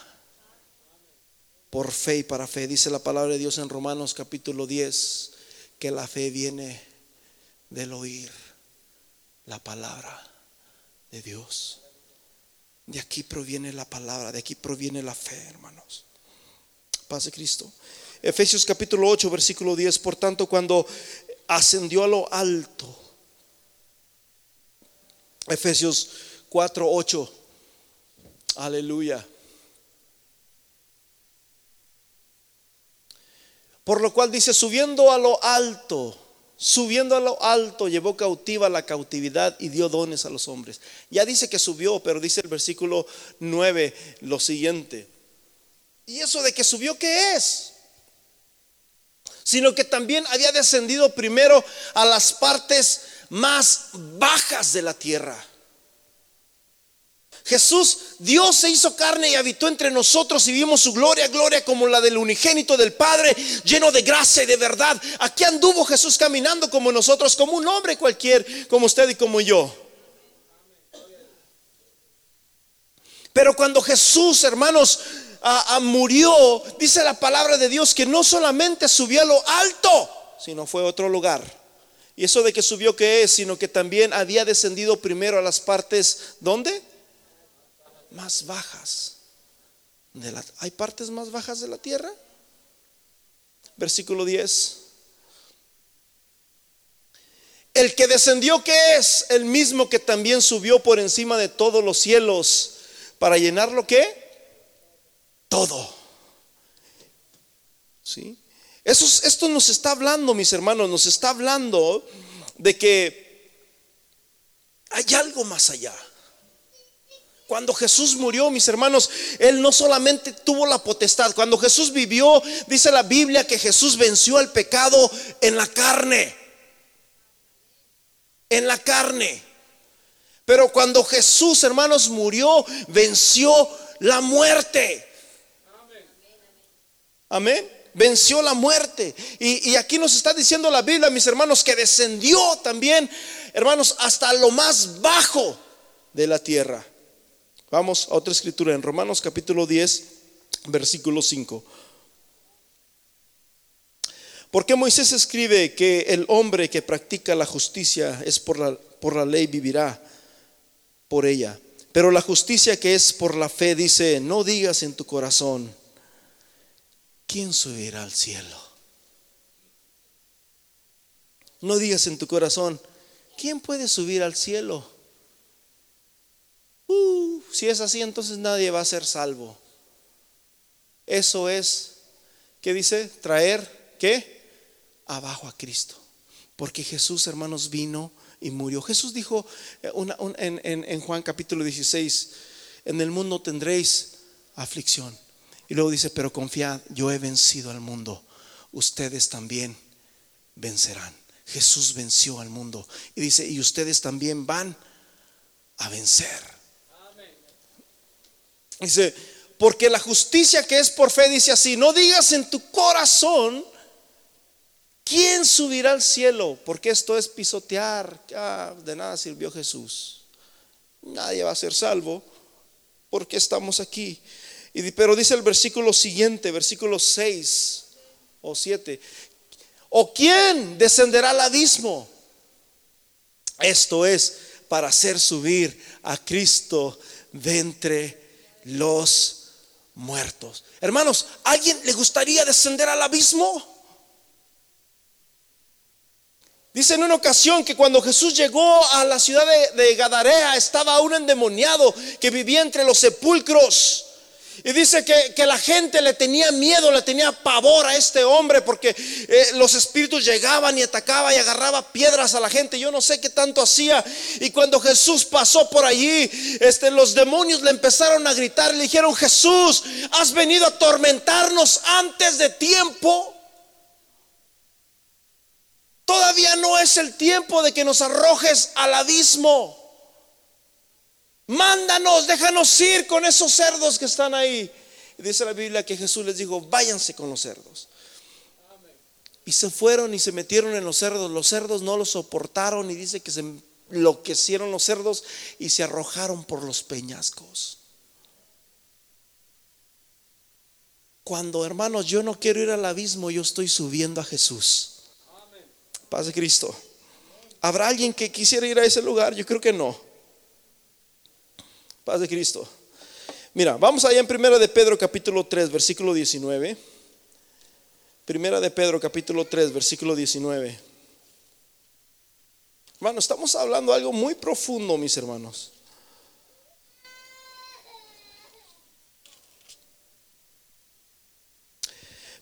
Por fe y para fe. Dice la palabra de Dios en Romanos capítulo 10, que la fe viene del oír la palabra de Dios. De aquí proviene la palabra, de aquí proviene la fe, hermanos. Paz de Cristo. Efesios capítulo 8, versículo 10. Por tanto, cuando ascendió a lo alto, Efesios 4, 8. Aleluya. Por lo cual dice, subiendo a lo alto subiendo a lo alto, llevó cautiva la cautividad y dio dones a los hombres. Ya dice que subió, pero dice el versículo 9 lo siguiente. ¿Y eso de que subió qué es? Sino que también había descendido primero a las partes más bajas de la tierra. Jesús, Dios se hizo carne y habitó entre nosotros y vimos su gloria, gloria como la del unigénito del Padre, lleno de gracia y de verdad. Aquí anduvo Jesús caminando como nosotros, como un hombre cualquier, como usted y como yo. Pero cuando Jesús, hermanos, murió, dice la palabra de Dios que no solamente subió a lo alto, sino fue a otro lugar. Y eso de que subió que es, sino que también había descendido primero a las partes, ¿dónde? Más bajas. ¿Hay partes más bajas de la tierra? Versículo 10. El que descendió, que es? El mismo que también subió por encima de todos los cielos para llenar lo que? Todo. ¿Sí? Eso, esto nos está hablando, mis hermanos, nos está hablando de que hay algo más allá. Cuando Jesús murió, mis hermanos, Él no solamente tuvo la potestad, cuando Jesús vivió, dice la Biblia que Jesús venció el pecado en la carne. En la carne. Pero cuando Jesús, hermanos, murió, venció la muerte. Amén. Venció la muerte. Y, aquí nos está diciendo la Biblia, mis hermanos, que descendió también, hermanos, hasta lo más bajo de la tierra. Vamos a otra escritura en Romanos capítulo 10, versículo 5. Porque Moisés escribe que el hombre que practica la justicia es por la, por la ley vivirá por ella. Pero la justicia que es por la fe dice, no digas en tu corazón, ¿quién subirá al cielo? No digas en tu corazón, ¿quién puede subir al cielo? Uh, si es así, entonces nadie va a ser salvo. Eso es, ¿qué dice? Traer, ¿qué? Abajo a Cristo. Porque Jesús, hermanos, vino y murió. Jesús dijo eh, en, en Juan capítulo 16, en el mundo tendréis aflicción. Y luego dice, pero confiad, yo he vencido al mundo. Ustedes también vencerán. Jesús venció al mundo. Y dice, y ustedes también van a vencer. Dice, porque la justicia que es por fe dice así, no digas en tu corazón, ¿quién subirá al cielo? Porque esto es pisotear, ya de nada sirvió Jesús. Nadie va a ser salvo porque estamos aquí. Y, pero dice el versículo siguiente, versículo 6 o 7, ¿o quién descenderá al abismo? Esto es para hacer subir a Cristo de entre los muertos. Hermanos, ¿alguien le gustaría descender al abismo? Dice en una ocasión que cuando Jesús llegó a la ciudad de, de Gadarea estaba un endemoniado que vivía entre los sepulcros. Y dice que, la gente le tenía miedo, le tenía pavor a este hombre porque eh, los espíritus llegaban y atacaban y agarraba piedras a la gente. Yo no sé qué tanto hacía. Y cuando Jesús pasó por allí, este, los demonios le empezaron a gritar. Le dijeron, Jesús, has venido a atormentarnos antes de tiempo. Todavía no es el tiempo de que nos arrojes al abismo. Mándanos, déjanos ir con esos cerdos que están ahí. Dice la Biblia que Jesús les dijo, váyanse con los cerdos. Y se fueron y se metieron en los cerdos. Los cerdos no los soportaron y dice que se enloquecieron los cerdos y se arrojaron por los peñascos. Cuando hermanos yo no quiero ir al abismo, yo estoy subiendo a Jesús. Paz de Cristo. ¿Habrá alguien que quisiera ir a ese lugar? Yo creo que no. Paz de Cristo. Mira, vamos allá en Primera de Pedro capítulo 3, versículo 19. Primera de Pedro capítulo 3, versículo 19. Hermano, estamos hablando algo muy profundo, mis hermanos.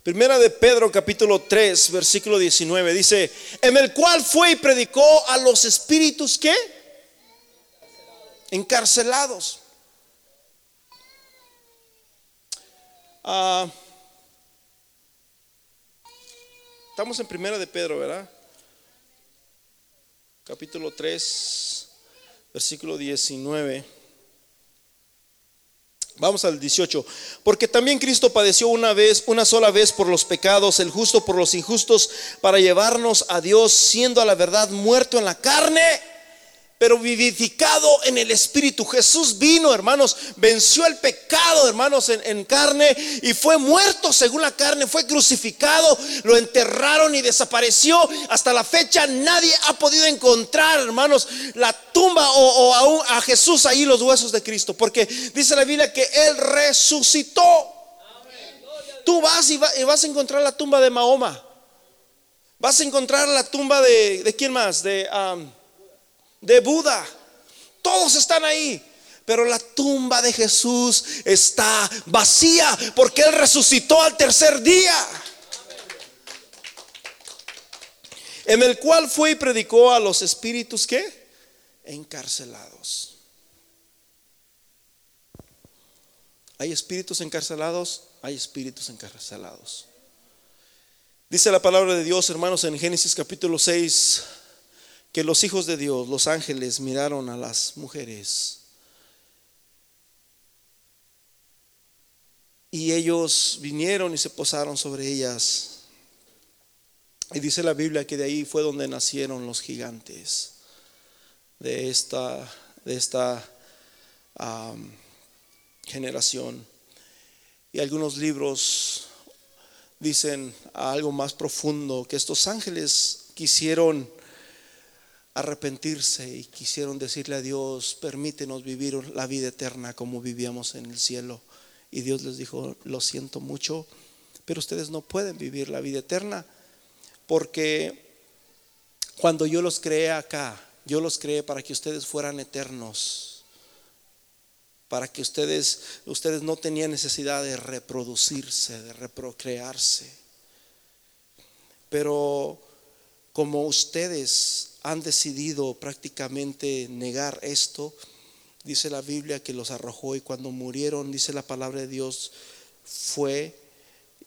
Primera de Pedro capítulo 3, versículo 19, dice, en el cual fue y predicó a los espíritus que encarcelados. Ah, estamos en Primera de Pedro, ¿verdad? Capítulo 3, versículo 19. Vamos al 18. Porque también Cristo padeció una vez, una sola vez por los pecados, el justo por los injustos, para llevarnos a Dios, siendo a la verdad muerto en la carne pero vivificado en el Espíritu. Jesús vino, hermanos, venció el pecado, hermanos, en, carne y fue muerto según la carne, fue crucificado, lo enterraron y desapareció. Hasta la fecha nadie ha podido encontrar, hermanos, la tumba o, aún a Jesús ahí los huesos de Cristo, porque dice la Biblia que Él resucitó. Tú vas y, vas a encontrar la tumba de Mahoma. Vas a encontrar la tumba de, ¿de quién más? De de Buda. Todos están ahí. Pero la tumba de Jesús está vacía porque Él resucitó al tercer día. En el cual fue y predicó a los espíritus que encarcelados. Hay espíritus encarcelados, hay espíritus encarcelados. Dice la palabra de Dios, hermanos, en Génesis capítulo 6, que los hijos de Dios, los ángeles, miraron a las mujeres. Y ellos vinieron y se posaron sobre ellas. Y dice la Biblia que de ahí fue donde nacieron los gigantes de esta, de esta generación. Y algunos libros dicen algo más profundo, que estos ángeles quisieron arrepentirse y quisieron decirle a Dios, permítenos vivir la vida eterna como vivíamos en el cielo. Y Dios les dijo, lo siento mucho, pero ustedes no pueden vivir la vida eterna porque cuando yo los creé acá, yo los creé para que ustedes fueran eternos, para que ustedes, ustedes no tenían necesidad de reproducirse, de reprocrearse. Pero como ustedes han decidido prácticamente negar esto, dice la Biblia que los arrojó y cuando murieron, dice la palabra de Dios, fue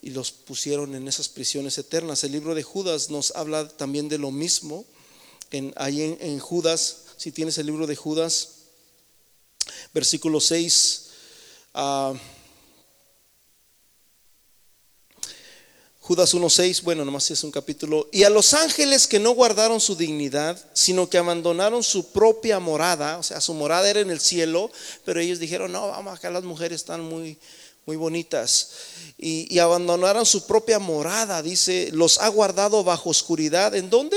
y los pusieron en esas prisiones eternas. El libro de Judas nos habla también de lo mismo. En, ahí en, Judas, si tienes el libro de Judas, versículo 6. Judas 1.6, bueno, nomás es un capítulo. Y a los ángeles que no guardaron su dignidad, sino que abandonaron su propia morada, o sea, su morada era en el cielo, pero ellos dijeron, no, vamos, acá las mujeres están muy, muy bonitas. Y, y abandonaron su propia morada, dice, los ha guardado bajo oscuridad. ¿En dónde?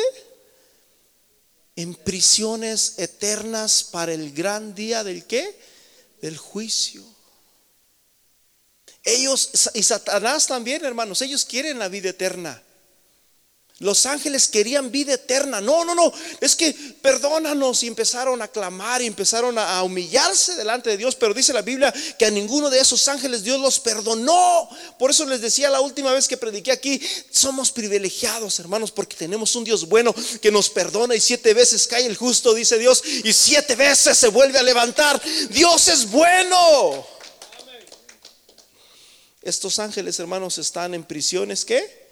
En prisiones eternas para el gran día del qué? Del juicio. Ellos y Satanás también, hermanos, ellos quieren la vida eterna. Los ángeles querían vida eterna. No, no, no. Es que perdónanos y empezaron a clamar y empezaron a humillarse delante de Dios. Pero dice la Biblia que a ninguno de esos ángeles Dios los perdonó. Por eso les decía la última vez que prediqué aquí, somos privilegiados, hermanos, porque tenemos un Dios bueno que nos perdona y siete veces cae el justo, dice Dios, y siete veces se vuelve a levantar. Dios es bueno. Estos ángeles, hermanos, están en prisiones que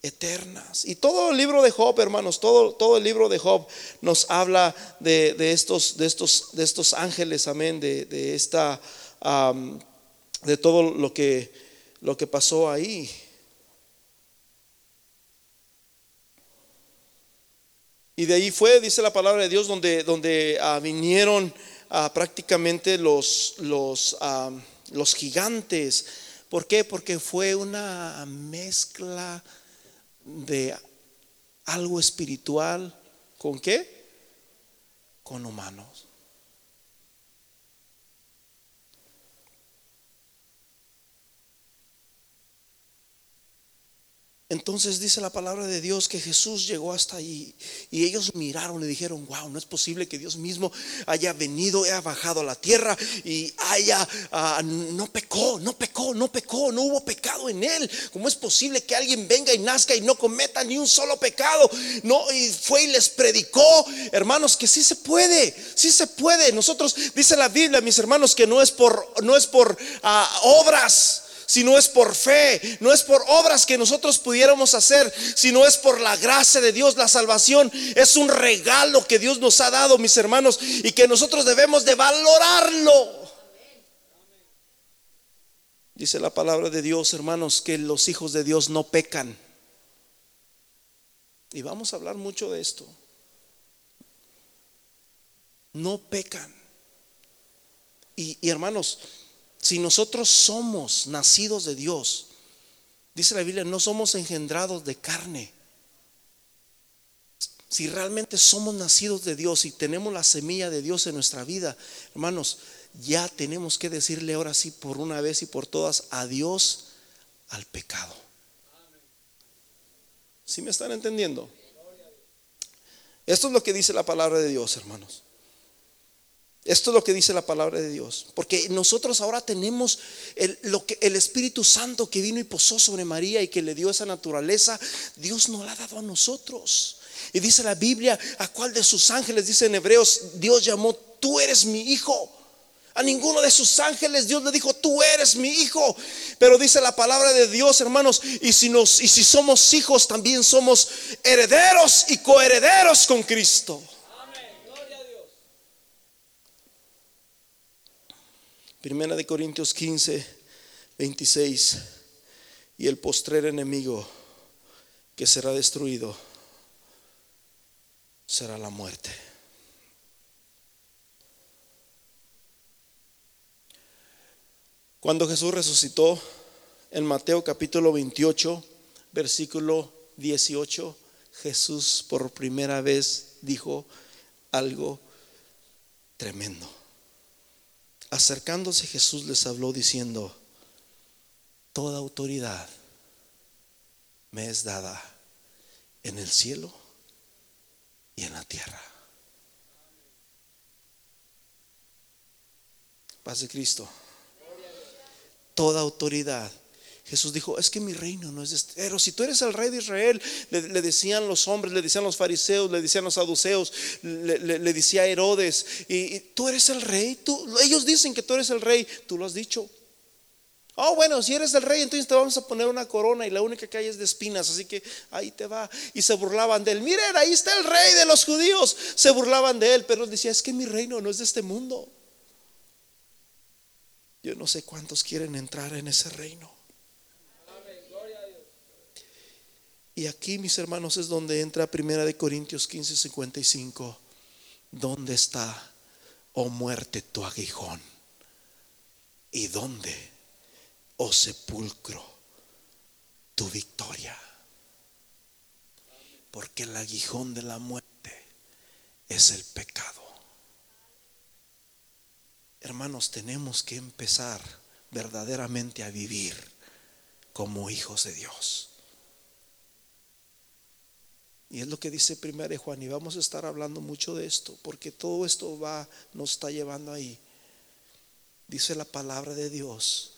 eternas. Y todo el libro de Job, hermanos, todo, todo el libro de Job nos habla de, estos, de, estos, de estos ángeles, amén, de, esta, de todo lo que, lo que pasó ahí. Y de ahí fue, dice la palabra de Dios, donde, donde ah, vinieron ah, prácticamente los, los, los gigantes ¿Por qué? Porque fue una mezcla de algo espiritual con qué? Con humanos. Entonces dice la palabra de Dios que Jesús llegó hasta allí y ellos miraron y dijeron, wow, no es posible que Dios mismo haya venido, haya bajado a la tierra y haya, ah, no pecó, no pecó, no pecó, no hubo pecado en él. ¿Cómo es posible que alguien venga y nazca y no cometa ni un solo pecado? No, y fue y les predicó, hermanos, que sí se puede, sí se puede. Nosotros, dice la Biblia, mis hermanos, que no es por, no es por ah, obras si no es por fe, no es por obras que nosotros pudiéramos hacer, sino es por la gracia de Dios. La salvación es un regalo que Dios nos ha dado, mis hermanos, y que nosotros debemos de valorarlo. Dice la palabra de Dios, hermanos, que los hijos de Dios no pecan. Y vamos a hablar mucho de esto. No pecan. Y, y hermanos, si nosotros somos nacidos de Dios, dice la Biblia, no somos engendrados de carne. Si realmente somos nacidos de Dios y tenemos la semilla de Dios en nuestra vida, hermanos, ya tenemos que decirle ahora sí por una vez y por todas adiós al pecado. ¿Sí me están entendiendo? Esto es lo que dice la palabra de Dios, hermanos. Esto es lo que dice la palabra de Dios. Porque nosotros ahora tenemos el, lo que, el Espíritu Santo que vino y posó sobre María y que le dio esa naturaleza. Dios nos la ha dado a nosotros. Y dice la Biblia, ¿a cuál de sus ángeles? Dice en Hebreos, Dios llamó, tú eres mi hijo. A ninguno de sus ángeles Dios le dijo, tú eres mi hijo. Pero dice la palabra de Dios, hermanos, y si, nos, y si somos hijos, también somos herederos y coherederos con Cristo. Primera de Corintios 15, 26. Y el postrer enemigo que será destruido será la muerte. Cuando Jesús resucitó en Mateo capítulo 28, versículo 18, Jesús por primera vez dijo algo tremendo. Acercándose Jesús les habló diciendo, toda autoridad me es dada en el cielo y en la tierra. Paz de Cristo. Toda autoridad Jesús dijo, es que mi reino no es de este. Pero si tú eres el rey de Israel, le, decían los hombres, le decían los fariseos, le decían los saduceos, le, decía Herodes, y, tú eres el rey, tú, ellos dicen que tú eres el rey, tú lo has dicho. Oh, bueno, si eres el rey, entonces te vamos a poner una corona y la única que hay es de espinas, así que ahí te va. Y se burlaban de él. Miren, ahí está el rey de los judíos. Se burlaban de él, pero él decía, es que mi reino no es de este mundo. Yo no sé cuántos quieren entrar en ese reino. Y aquí, mis hermanos, es donde entra Primera de Corintios 15, 55. ¿Dónde está, oh muerte, tu aguijón? ¿Y dónde, oh sepulcro, tu victoria? Porque el aguijón de la muerte es el pecado. Hermanos, tenemos que empezar verdaderamente a vivir como hijos de Dios. Y es lo que dice primero Juan, y vamos a estar hablando mucho de esto, porque todo esto va, nos está llevando ahí. Dice la palabra de Dios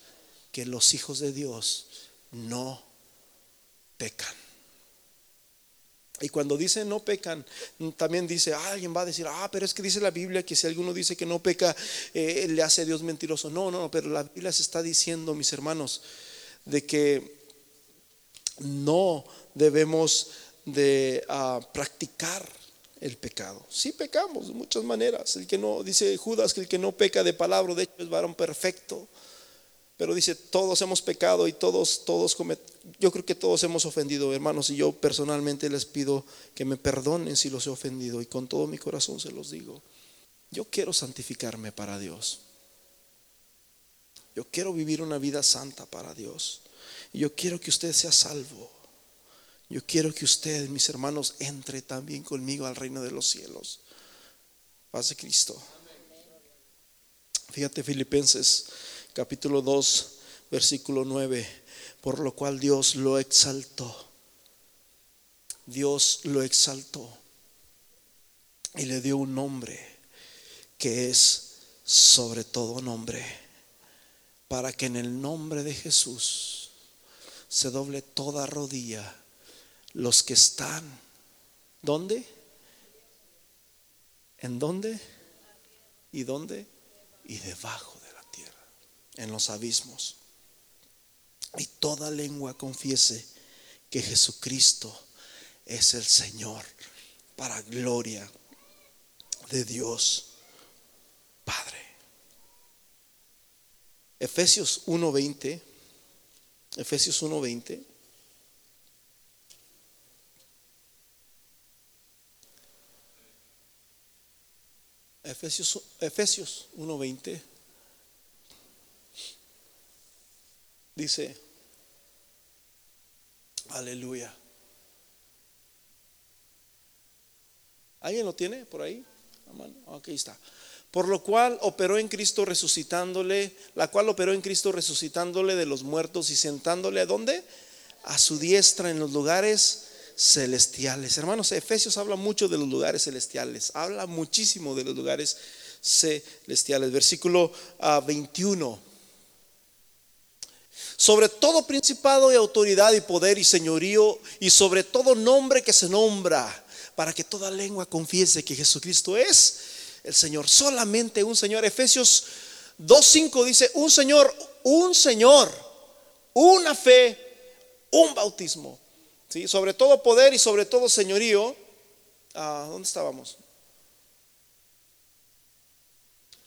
que los hijos de Dios no pecan. Y cuando dice no pecan, también dice, alguien va a decir, ah, pero es que dice la Biblia que si alguno dice que no peca, eh, le hace a Dios mentiroso. No, no, pero la Biblia se está diciendo, mis hermanos, de que no debemos de ah, practicar el pecado. Sí pecamos de muchas maneras. El que no, dice Judas que el que no peca de palabra, de hecho es varón perfecto. Pero dice, todos hemos pecado y todos, todos yo creo que todos hemos ofendido, hermanos, y yo personalmente les pido que me perdonen si los he ofendido y con todo mi corazón se los digo. Yo quiero santificarme para Dios. Yo quiero vivir una vida santa para Dios. Y yo quiero que usted sea salvo. Yo quiero que usted, mis hermanos, entre también conmigo al reino de los cielos. Paz de Cristo. Fíjate Filipenses capítulo 2, versículo 9, por lo cual Dios lo exaltó Dios lo exaltó y le dio un nombre que es sobre todo nombre, para que en el nombre de Jesús se doble toda rodilla los que están. ¿Dónde? ¿En dónde? ¿Y dónde? Y debajo de la tierra, en los abismos. Y toda lengua confiese que Jesucristo es el Señor para gloria de Dios Padre. Efesios 1:20. Efesios 1:20. Efesios, Efesios 1:20 dice, aleluya. ¿Alguien lo tiene por ahí? Aquí está. Por lo cual operó en Cristo resucitándole, la cual operó en Cristo resucitándole de los muertos y sentándole a dónde? A su diestra en los lugares celestiales. Hermanos, Efesios habla mucho de los lugares celestiales, habla muchísimo de los lugares celestiales. Versículo 21. Ah, sobre todo principado y autoridad y poder y señorío y sobre todo nombre que se nombra para que toda lengua confiese que Jesucristo es el Señor. Solamente un Señor. Efesios 2.5 dice, un Señor, un Señor, una fe, un bautismo. Sobre todo poder y sobre todo señorío. Ah, ¿Dónde estábamos?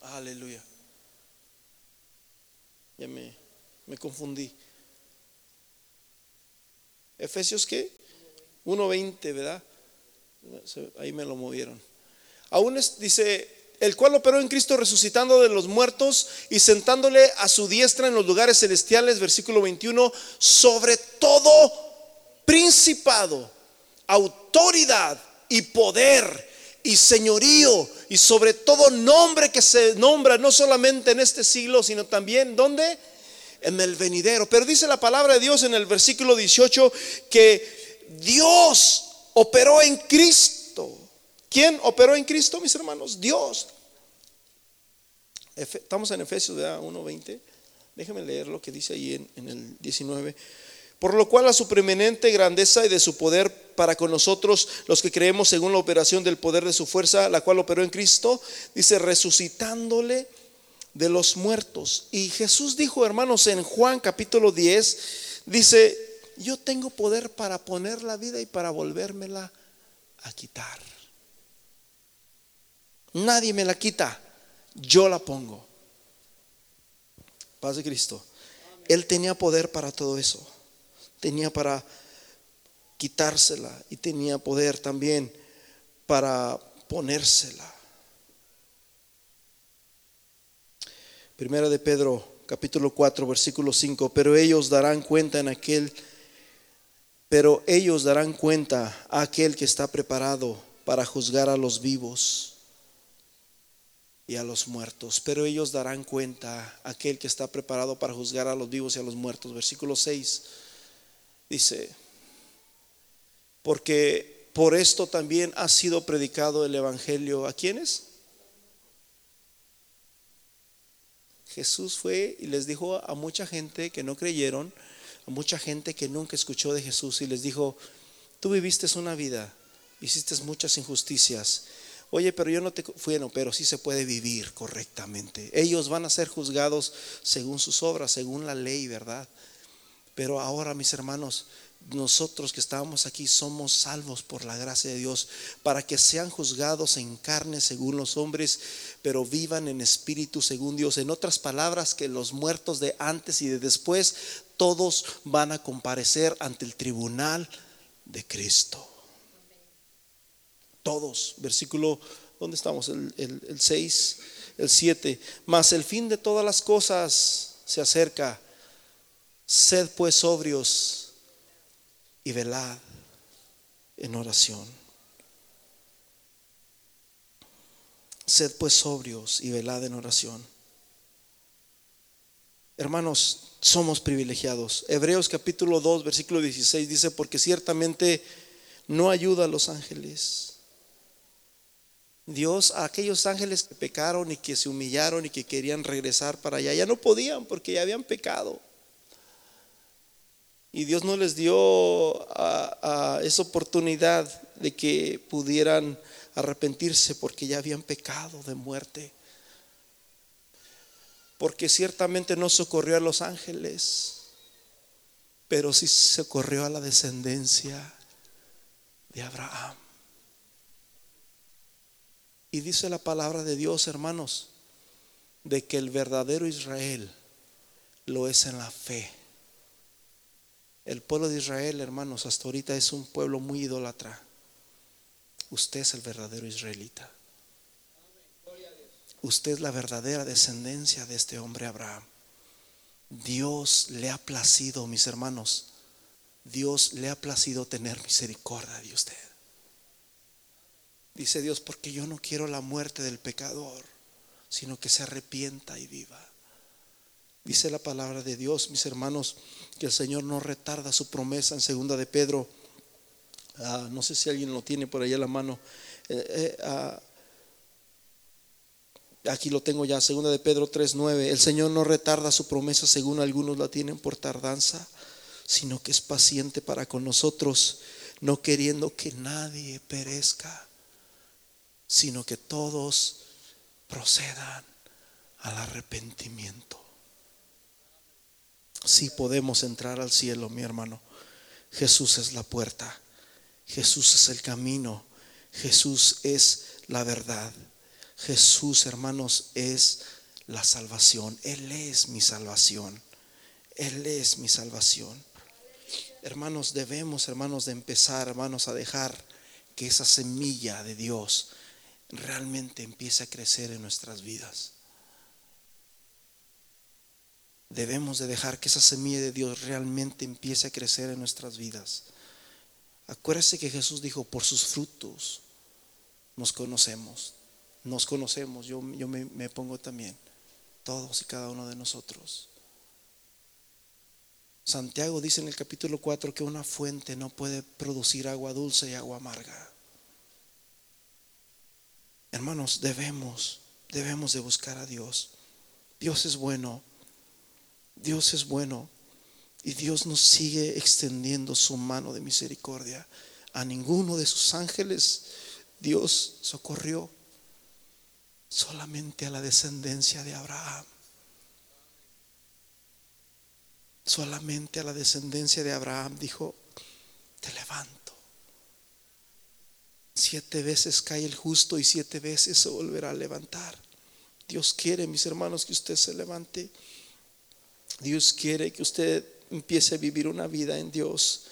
Aleluya. Ya me, me confundí. Efesios qué? 1.20, ¿verdad? Ahí me lo movieron. Aún dice, el cual operó en Cristo resucitando de los muertos y sentándole a su diestra en los lugares celestiales, versículo 21, sobre todo principado, autoridad y poder y señorío y sobre todo nombre que se nombra no solamente en este siglo, sino también ¿dónde? En el venidero. Pero dice la palabra de Dios en el versículo 18 que Dios operó en Cristo. ¿Quién operó en Cristo, mis hermanos? Dios. Estamos en Efesios 1.20. Déjenme leer lo que dice ahí en, en el 19. Por lo cual a su preeminente grandeza y de su poder para con nosotros, los que creemos según la operación del poder de su fuerza, la cual operó en Cristo, dice, resucitándole de los muertos. Y Jesús dijo, hermanos, en Juan capítulo 10, dice, yo tengo poder para poner la vida y para volvérmela a quitar. Nadie me la quita, yo la pongo. Paz de Cristo. Él tenía poder para todo eso. Tenía para quitársela y tenía poder también para ponérsela. Primera de Pedro, capítulo 4, versículo 5. Pero ellos darán cuenta en aquel pero ellos darán cuenta a aquel que está preparado para juzgar a los vivos y a los muertos. Pero ellos darán cuenta a aquel que está preparado para juzgar a los vivos y a los muertos. Versículo 6 dice, porque por esto también ha sido predicado el Evangelio. ¿A quiénes? Jesús fue y les dijo a mucha gente que no creyeron, mucha gente que nunca escuchó de Jesús y les dijo, tú viviste una vida, hiciste muchas injusticias. Oye, pero yo no te fui, no, pero sí se puede vivir correctamente. Ellos van a ser juzgados según sus obras, según la ley, ¿verdad? Pero ahora, mis hermanos, nosotros que estamos aquí somos salvos por la gracia de Dios para que sean juzgados en carne según los hombres, pero vivan en espíritu según Dios. En otras palabras, que los muertos de antes y de después todos van a comparecer ante el tribunal de Cristo. Todos. Versículo, ¿dónde estamos? El, 6, el 7. Mas el fin de todas las cosas se acerca. Sed pues sobrios y velad en oración. Sed pues sobrios y velad en oración. Hermanos, somos privilegiados. Hebreos capítulo 2, versículo 16 dice, porque ciertamente no ayuda a los ángeles. Dios a aquellos ángeles que pecaron y que se humillaron y que querían regresar para allá, ya no podían porque ya habían pecado. Y Dios no les dio esa oportunidad de que pudieran arrepentirse porque ya habían pecado de muerte. Porque ciertamente no socorrió a los ángeles, pero sí socorrió a la descendencia de Abraham. Y dice la palabra de Dios, hermanos, de que el verdadero Israel lo es en la fe. El pueblo de Israel, hermanos, hasta ahorita es un pueblo muy idólatra. Usted es el verdadero israelita. Usted es la verdadera descendencia de este hombre Abraham. Dios le ha placido, mis hermanos, Dios le ha placido tener misericordia de usted. Dice Dios, porque yo no quiero la muerte del pecador, sino que se arrepienta y viva. Dice la palabra de Dios, mis hermanos, que el Señor no retarda su promesa en segunda de Pedro. Ah, no sé si alguien lo tiene por ahí a la mano. Eh, eh, ah, aquí lo tengo ya, segunda de Pedro 3:9. El Señor no retarda su promesa según algunos la tienen por tardanza, sino que es paciente para con nosotros, no queriendo que nadie perezca, sino que todos procedan al arrepentimiento si podemos entrar al cielo, mi hermano. Jesús es la puerta. Jesús es el camino. Jesús es la verdad. Jesús, hermanos, es la salvación. Él es mi salvación. Él es mi salvación. Hermanos, debemos, hermanos, de empezar, hermanos, a dejar que esa semilla de Dios realmente empiece a crecer en nuestras vidas. Debemos de dejar que esa semilla de Dios realmente empiece a crecer en nuestras vidas. Acuérdese que Jesús dijo, por sus frutos nos conocemos. Nos conocemos, yo, yo me, me pongo también, todos y cada uno de nosotros. Santiago dice en el capítulo 4 que una fuente no puede producir agua dulce y agua amarga. Hermanos, debemos, debemos de buscar a Dios. Dios es bueno. Dios es bueno y Dios nos sigue extendiendo su mano de misericordia. A ninguno de sus ángeles Dios socorrió, solamente a la descendencia de Abraham. Solamente a la descendencia de Abraham dijo, te levanto. Siete veces cae el justo y siete veces se volverá a levantar. Dios quiere, mis hermanos, que usted se levante. Dios quiere que usted empiece a vivir una vida en Dios.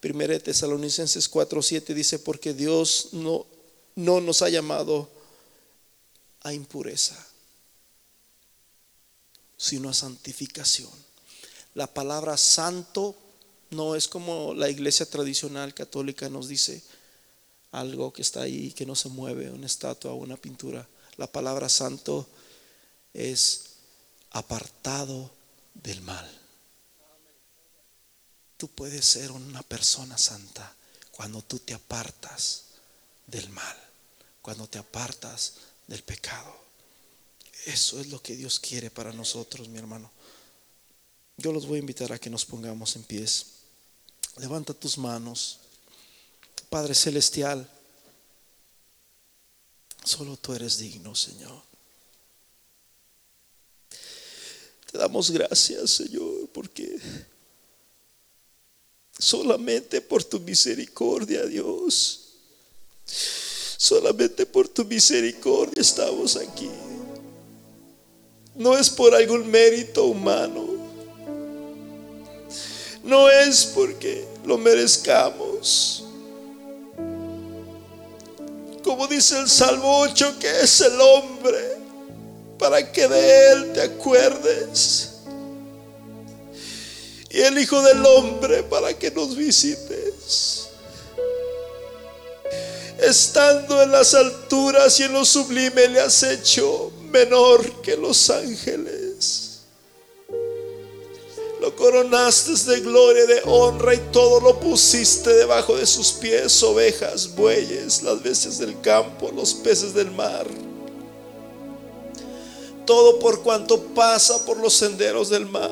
Primera de Tesalonicenses 4:7 dice, porque Dios no, no nos ha llamado a impureza, sino a santificación. La palabra santo no es como la iglesia tradicional católica nos dice algo que está ahí, que no se mueve, una estatua una pintura. La palabra santo es apartado del mal. Tú puedes ser una persona santa cuando tú te apartas del mal, cuando te apartas del pecado. Eso es lo que Dios quiere para nosotros, mi hermano. Yo los voy a invitar a que nos pongamos en pies. Levanta tus manos. Padre Celestial, solo tú eres digno, Señor. Te damos gracias, Señor, porque solamente por tu misericordia, Dios, solamente por tu misericordia estamos aquí. No es por algún mérito humano. No es porque lo merezcamos. Como dice el Salmo 8, que es el hombre para que de Él te acuerdes. Y el Hijo del Hombre para que nos visites. Estando en las alturas y en lo sublime le has hecho menor que los ángeles. Lo coronaste de gloria, de honra y todo lo pusiste debajo de sus pies, ovejas, bueyes, las bestias del campo, los peces del mar. Todo por cuanto pasa por los senderos del mar.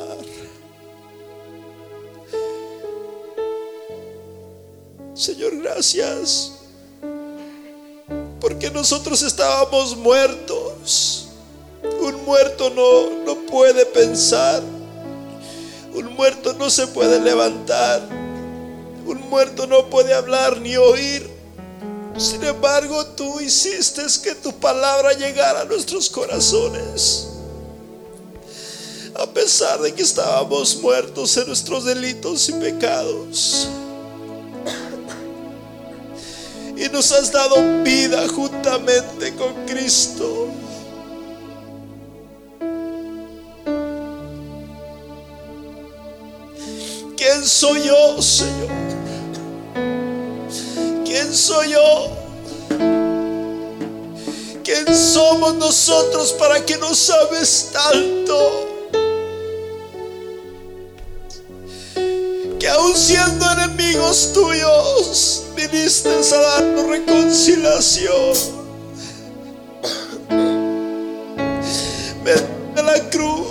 Señor, gracias. Porque nosotros estábamos muertos. Un muerto no, no puede pensar. Un muerto no se puede levantar. Un muerto no puede hablar ni oír. Sin embargo, tú hiciste que tu palabra llegara a nuestros corazones. A pesar de que estábamos muertos en nuestros delitos y pecados. Y nos has dado vida juntamente con Cristo. ¿Quién soy yo, Señor? ¿Quién soy yo? ¿Quién somos nosotros para que nos sabes tanto? Que aún siendo enemigos tuyos, viniste a darnos reconciliación. Ven a la cruz.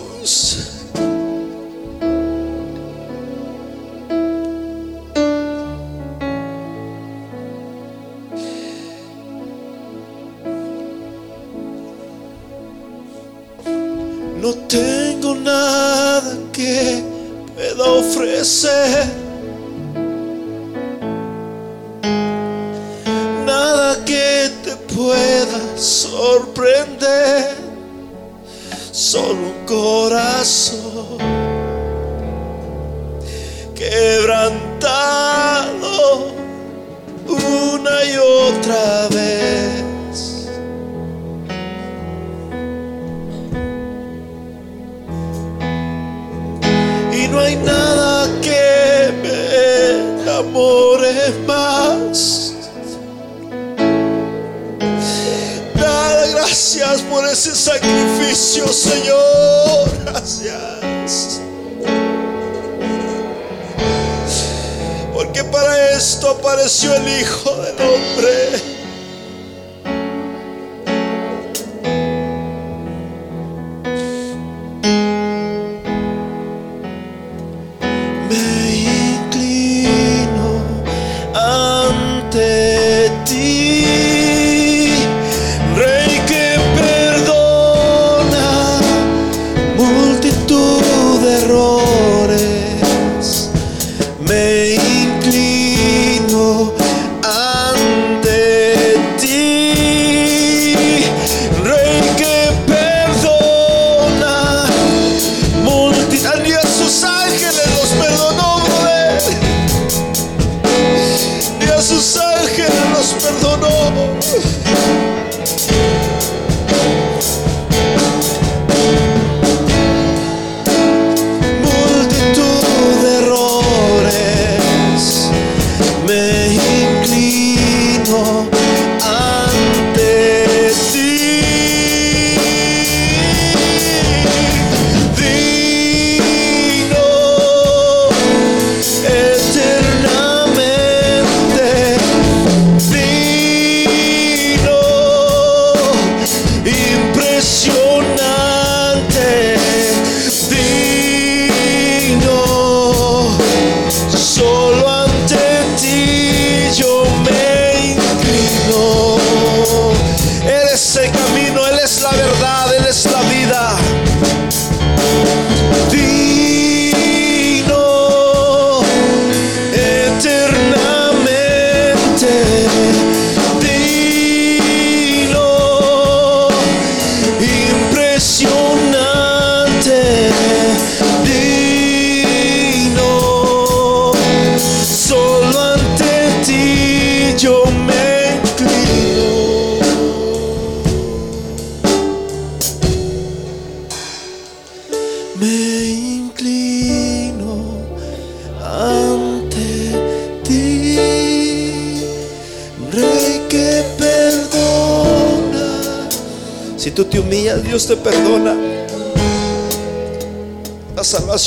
No tengo nada que pueda ofrecer. Nada que te pueda sorprender. Solo un corazón sacrificio, Señor. Gracias. Porque para esto apareció el Hijo del Hombre.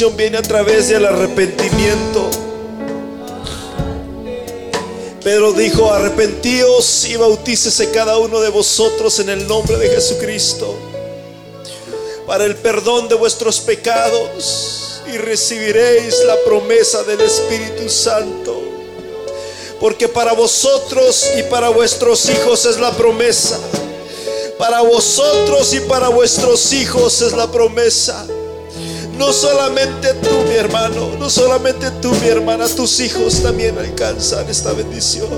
Viene a través del arrepentimiento. Pedro dijo, arrepentíos y bautícese cada uno de vosotros en el nombre de Jesucristo para el perdón de vuestros pecados y recibiréis la promesa del Espíritu Santo. Porque para vosotros y para vuestros hijos es la promesa. Para vosotros y para vuestros hijos es la promesa. No solamente tú, mi hermano, no solamente tú, mi hermana, tus hijos también alcanzan esta bendición.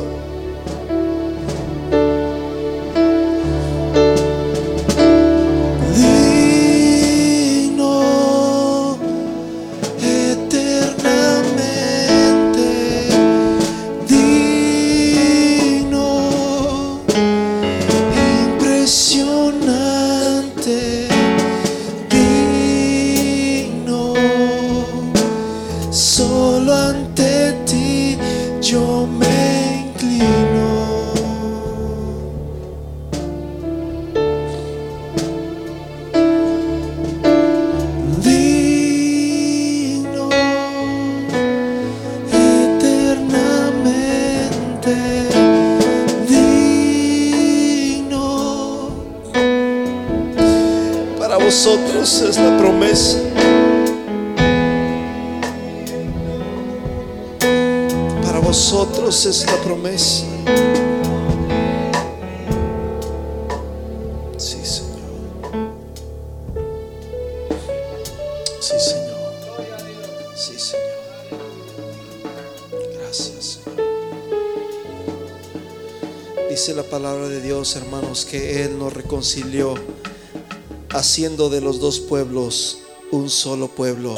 Haciendo de los dos pueblos un solo pueblo,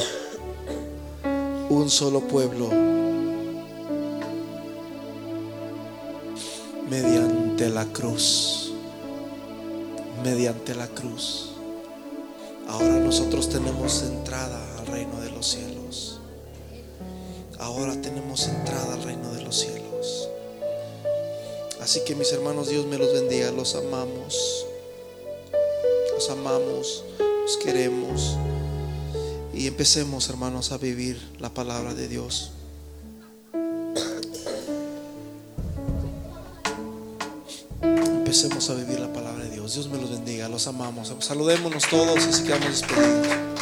un solo pueblo, mediante la cruz, mediante la cruz. Ahora nosotros tenemos entrada al reino de los cielos. Ahora tenemos entrada al reino de los cielos. Así que mis hermanos, Dios me los bendiga, los amamos amamos, los queremos. Y empecemos, hermanos, a vivir la palabra de Dios. Empecemos a vivir la palabra de Dios. Dios me los bendiga, los amamos. Saludémonos todos y sigamos despedidos.